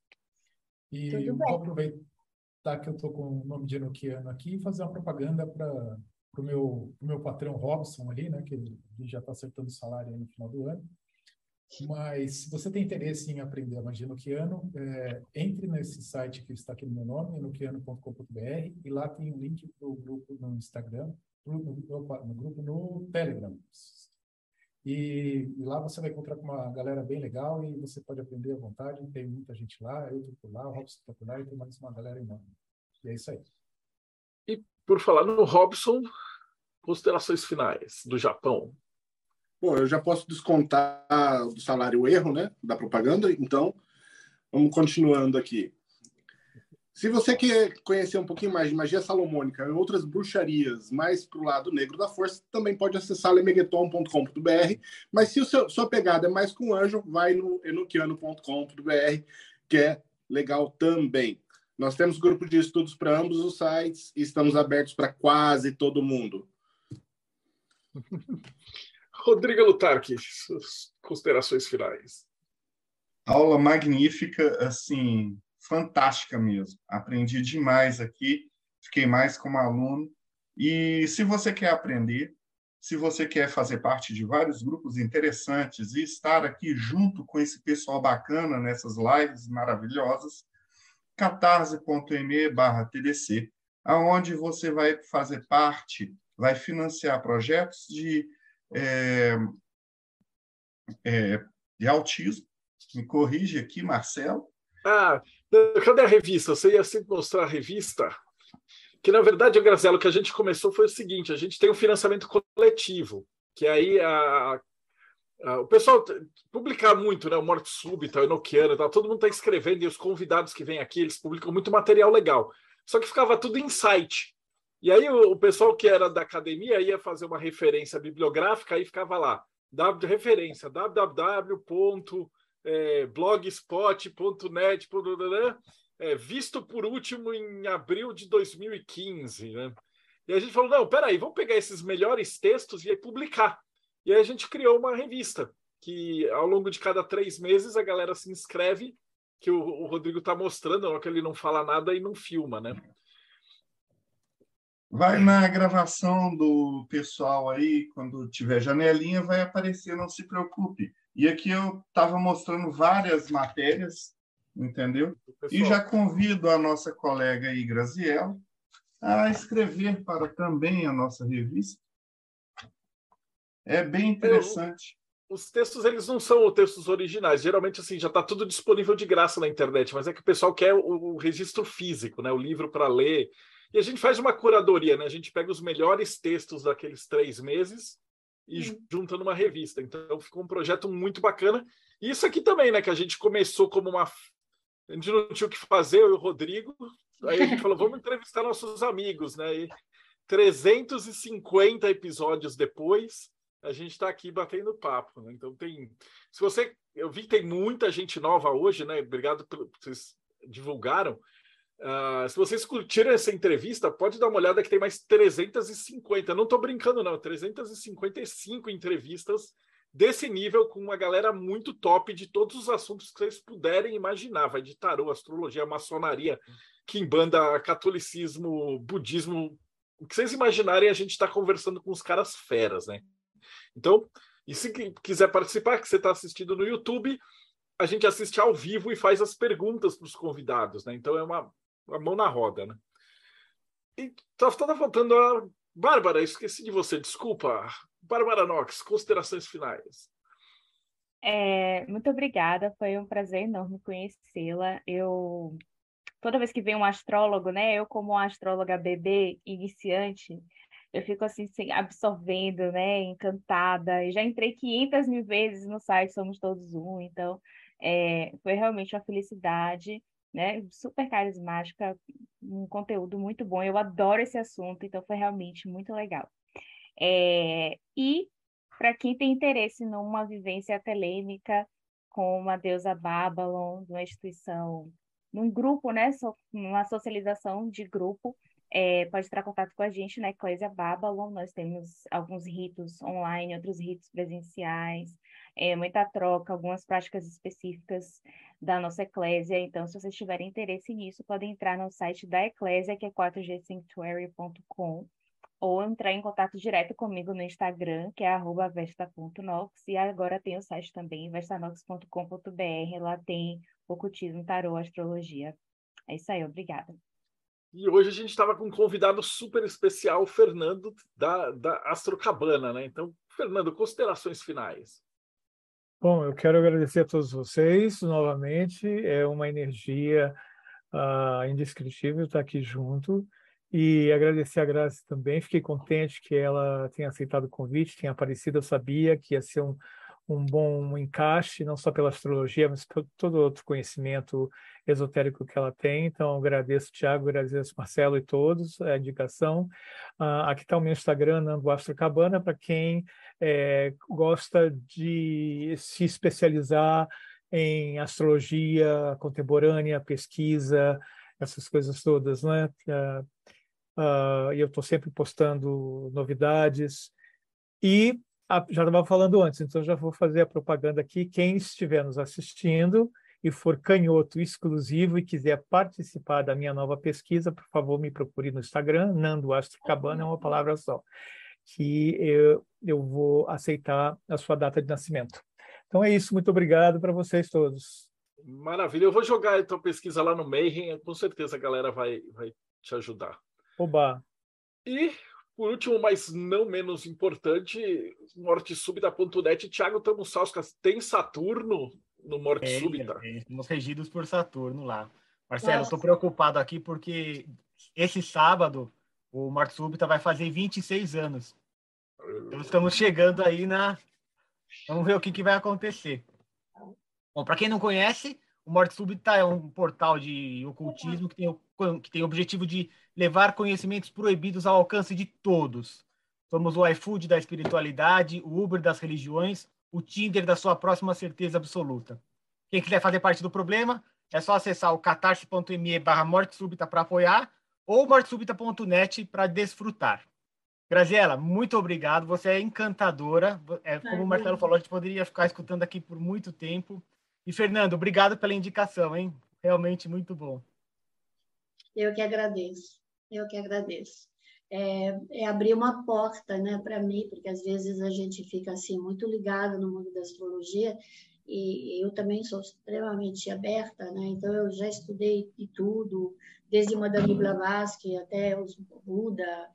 E vou aproveitar que eu estou com o nome de Enoquiano aqui e fazer uma propaganda para para o meu, meu patrão Robson ali, né, que ele já está acertando o salário no final do ano. Mas se você tem interesse em aprender a magia noquiano, é, entre nesse site que está aqui no meu nome, noquiano.com.br, e lá tem um link para o grupo no Instagram, no, no, no, grupo no Telegram. E, e, lá você vai encontrar com uma galera bem legal e você pode aprender à vontade. Tem muita gente lá, eu estou por lá, o Robson está por lá e tem mais uma galera enorme. E é isso aí. E por falar no Robson, considerações finais do Japão. Bom, eu já posso descontar do salário erro, né, da propaganda, então vamos continuando aqui. Se você quer conhecer um pouquinho mais de magia salomônica e outras bruxarias mais para o lado negro da força, também pode acessar lemegeton.com.br. Mas se seu, sua pegada é mais com anjo, vai no enoquiano.com.br, que é legal também. Nós temos grupo de estudos para ambos os sites e estamos abertos para quase todo mundo. [LAUGHS] Rodrigo Lutarque, suas considerações finais. Aula magnífica, assim, fantástica mesmo. Aprendi demais aqui, fiquei mais como aluno. E se você quer aprender, se você quer fazer parte de vários grupos interessantes e estar aqui junto com esse pessoal bacana nessas lives maravilhosas, catarse.me barra TDC, aonde você vai fazer parte, vai financiar projetos de, é, é, de autismo. Me corrige aqui, Marcelo. Ah, cadê a revista? Você ia sempre mostrar a revista? Que, na verdade, Grazelo, o que a gente começou foi o seguinte, a gente tem um financiamento coletivo, que aí a, Uh, o pessoal publica muito, né? O Morte Súbita, o Enoquiano, tal, todo mundo está escrevendo e os convidados que vêm aqui, eles publicam muito material legal. Só que ficava tudo em site. E aí o, o pessoal que era da academia ia fazer uma referência bibliográfica e ficava lá, w, referência www.blogspot.net, é, visto por último em abril de 2015, né? E a gente falou, não, peraí, vamos pegar esses melhores textos e publicar. E aí a gente criou uma revista que ao longo de cada três meses a galera se inscreve, que o, o Rodrigo está mostrando, que ele não fala nada e não filma, né? Vai na gravação do pessoal aí, quando tiver janelinha, vai aparecer, não se preocupe. E aqui eu estava mostrando várias matérias, entendeu? E já convido a nossa colega aí, Graziella, a escrever para também a nossa revista é bem interessante. Eu, os textos eles não são textos originais. Geralmente assim já está tudo disponível de graça na internet, mas é que o pessoal quer o, o registro físico, né? O livro para ler. E a gente faz uma curadoria, né? A gente pega os melhores textos daqueles três meses e hum. junta numa revista. Então ficou um projeto muito bacana. E isso aqui também, né? Que a gente começou como uma. A gente não tinha o que fazer, eu e o Rodrigo. Aí a gente falou, vamos [LAUGHS] entrevistar nossos amigos, né? E 350 episódios depois, a gente está aqui batendo papo. Né? Então tem. Se você. Eu vi que tem muita gente nova hoje, né? Obrigado que vocês divulgaram. Uh, se vocês curtiram essa entrevista, pode dar uma olhada que tem mais 350. Não estou brincando, não. 355 entrevistas desse nível com uma galera muito top de todos os assuntos que vocês puderem imaginar. Vai de tarô, astrologia, maçonaria, quimbanda, catolicismo, budismo. O que vocês imaginarem, a gente está conversando com os caras feras, né? Então, e se quiser participar, que você está assistindo no YouTube, a gente assiste ao vivo e faz as perguntas para os convidados, né? Então é uma, uma mão na roda, né? E tá, tá faltando a Bárbara, esqueci de você, desculpa. Bárbara Knox, considerações finais. É, muito obrigada, foi um prazer enorme conhecê-la. Eu toda vez que vem um astrólogo, né? Eu como astróloga bebê iniciante, eu fico assim, absorvendo, né? Encantada. Eu já entrei 500 mil vezes no site Somos Todos Um, então é, foi realmente uma felicidade, né? Super carismática, um conteúdo muito bom. Eu adoro esse assunto, então foi realmente muito legal. É, e para quem tem interesse numa vivência telêmica com uma deusa Babylon, uma instituição, num grupo, né, uma socialização de grupo, é, pode entrar em contato com a gente na Eclésia Babylon. Nós temos alguns ritos online, outros ritos presenciais, é, muita troca, algumas práticas específicas da nossa Eclésia. Então, se vocês tiverem interesse nisso, podem entrar no site da Eclésia, que é 4gsanctuary.com ou entrar em contato direto comigo no Instagram, que é vesta.nox, e agora tem o site também, vestanox.com.br, lá tem ocultismo, tarô, astrologia. É isso aí, obrigada. E hoje a gente estava com um convidado super especial, Fernando, da, da Astrocabana, né? Então, Fernando, considerações finais. Bom, eu quero agradecer a todos vocês novamente, é uma energia uh, indescritível estar aqui junto. E agradecer a Graça também, fiquei contente que ela tenha aceitado o convite, tenha aparecido, eu sabia que ia ser um, um bom encaixe, não só pela astrologia, mas por todo outro conhecimento esotérico que ela tem. Então, agradeço, Tiago, agradeço, Marcelo e todos a indicação. Uh, aqui está o meu Instagram, Nando Astrocabana, para quem é, gosta de se especializar em astrologia contemporânea, pesquisa, essas coisas todas, né? Uh, uh, e eu estou sempre postando novidades. E a, já estava falando antes, então já vou fazer a propaganda aqui. Quem estiver nos assistindo e for canhoto exclusivo e quiser participar da minha nova pesquisa, por favor, me procure no Instagram, Nando Astro Cabana, é uma palavra só, que eu, eu vou aceitar a sua data de nascimento. Então é isso, muito obrigado para vocês todos. Maravilha, eu vou jogar então a pesquisa lá no Mayhem, com certeza a galera vai, vai te ajudar. Oba! E, por último, mas não menos importante, Morte Súbita.net, Thiago Tamussauskas tem Saturno no Morte é, Súbita? É, estamos regidos por Saturno lá. Marcelo, estou preocupado aqui porque esse sábado o Morte Súbita vai fazer 26 anos. Então estamos chegando aí na. Vamos ver o que, que vai acontecer. Bom, para quem não conhece, Morte Súbita é um portal de ocultismo que tem, que tem o objetivo de levar conhecimentos proibidos ao alcance de todos. Somos o iFood da espiritualidade, o Uber das religiões, o Tinder da sua próxima certeza absoluta. Quem quiser fazer parte do problema, é só acessar o catarse.me barra morte súbita para apoiar ou mortesúbita.net para desfrutar. Graziela, muito obrigado. Você é encantadora. É, como o Marcelo falou, a gente poderia ficar escutando aqui por muito tempo. E, Fernando, obrigado pela indicação, hein? Realmente muito bom. Eu que agradeço. Eu que agradeço. É, é abrir uma porta né, para mim, porque às vezes a gente fica assim muito ligado no mundo da astrologia e eu também sou extremamente aberta, né? Então eu já estudei de tudo, desde Madame Blavatsky até os Buda.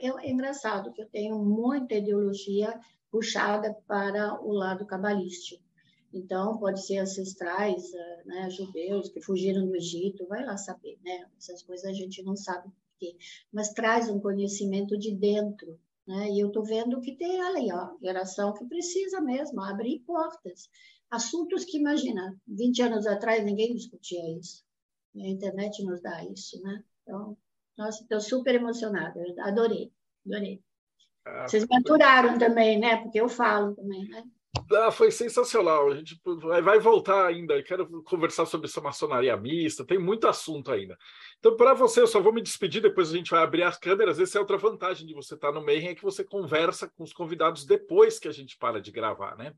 É, é engraçado que eu tenho muita ideologia puxada para o lado cabalístico. Então, pode ser ancestrais, eh, né, judeus que fugiram do Egito, vai lá saber, né? Essas coisas a gente não sabe por quê. Mas traz um conhecimento de dentro, né? E eu estou vendo que tem ali, ó, geração que precisa mesmo abrir portas. Assuntos que, imagina, 20 anos atrás ninguém discutia isso. E a internet nos dá isso, né? Então, nossa, estou super emocionada, adorei, adorei. Ah, Vocês me aturaram também, né? Porque eu falo também, né? Ah, foi sensacional. A gente vai voltar ainda. Quero conversar sobre essa maçonaria mista. Tem muito assunto ainda. Então, para você, eu só vou me despedir. Depois a gente vai abrir as câmeras. Essa é outra vantagem de você estar no Mayhem, é que você conversa com os convidados depois que a gente para de gravar, né?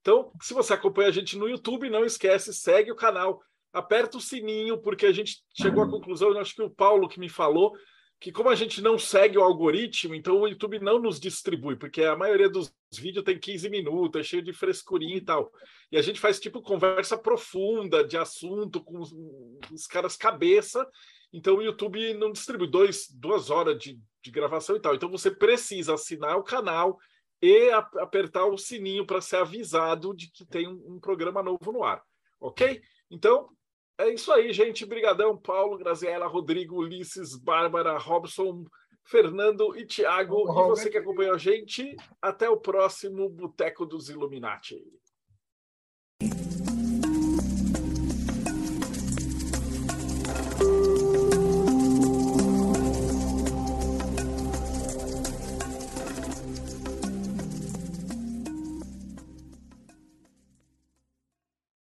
Então, se você acompanha a gente no YouTube, não esquece, segue o canal, aperta o sininho, porque a gente chegou à conclusão, acho que o Paulo que me falou, que como a gente não segue o algoritmo, então o YouTube não nos distribui, porque a maioria dos vídeos tem 15 minutos, é cheio de frescurinha e tal. E a gente faz tipo conversa profunda de assunto com os, os caras cabeça, então o YouTube não distribui dois, duas horas de, de gravação e tal. Então você precisa assinar o canal, e a, apertar o sininho para ser avisado de que tem um, um, programa novo no ar, ok? Então, é isso aí, gente. Brigadão, Paulo, Graziela, Rodrigo, Ulisses, Bárbara, Robson, Fernando e Tiago. E você que acompanhou a gente, até o próximo Boteco dos Illuminati.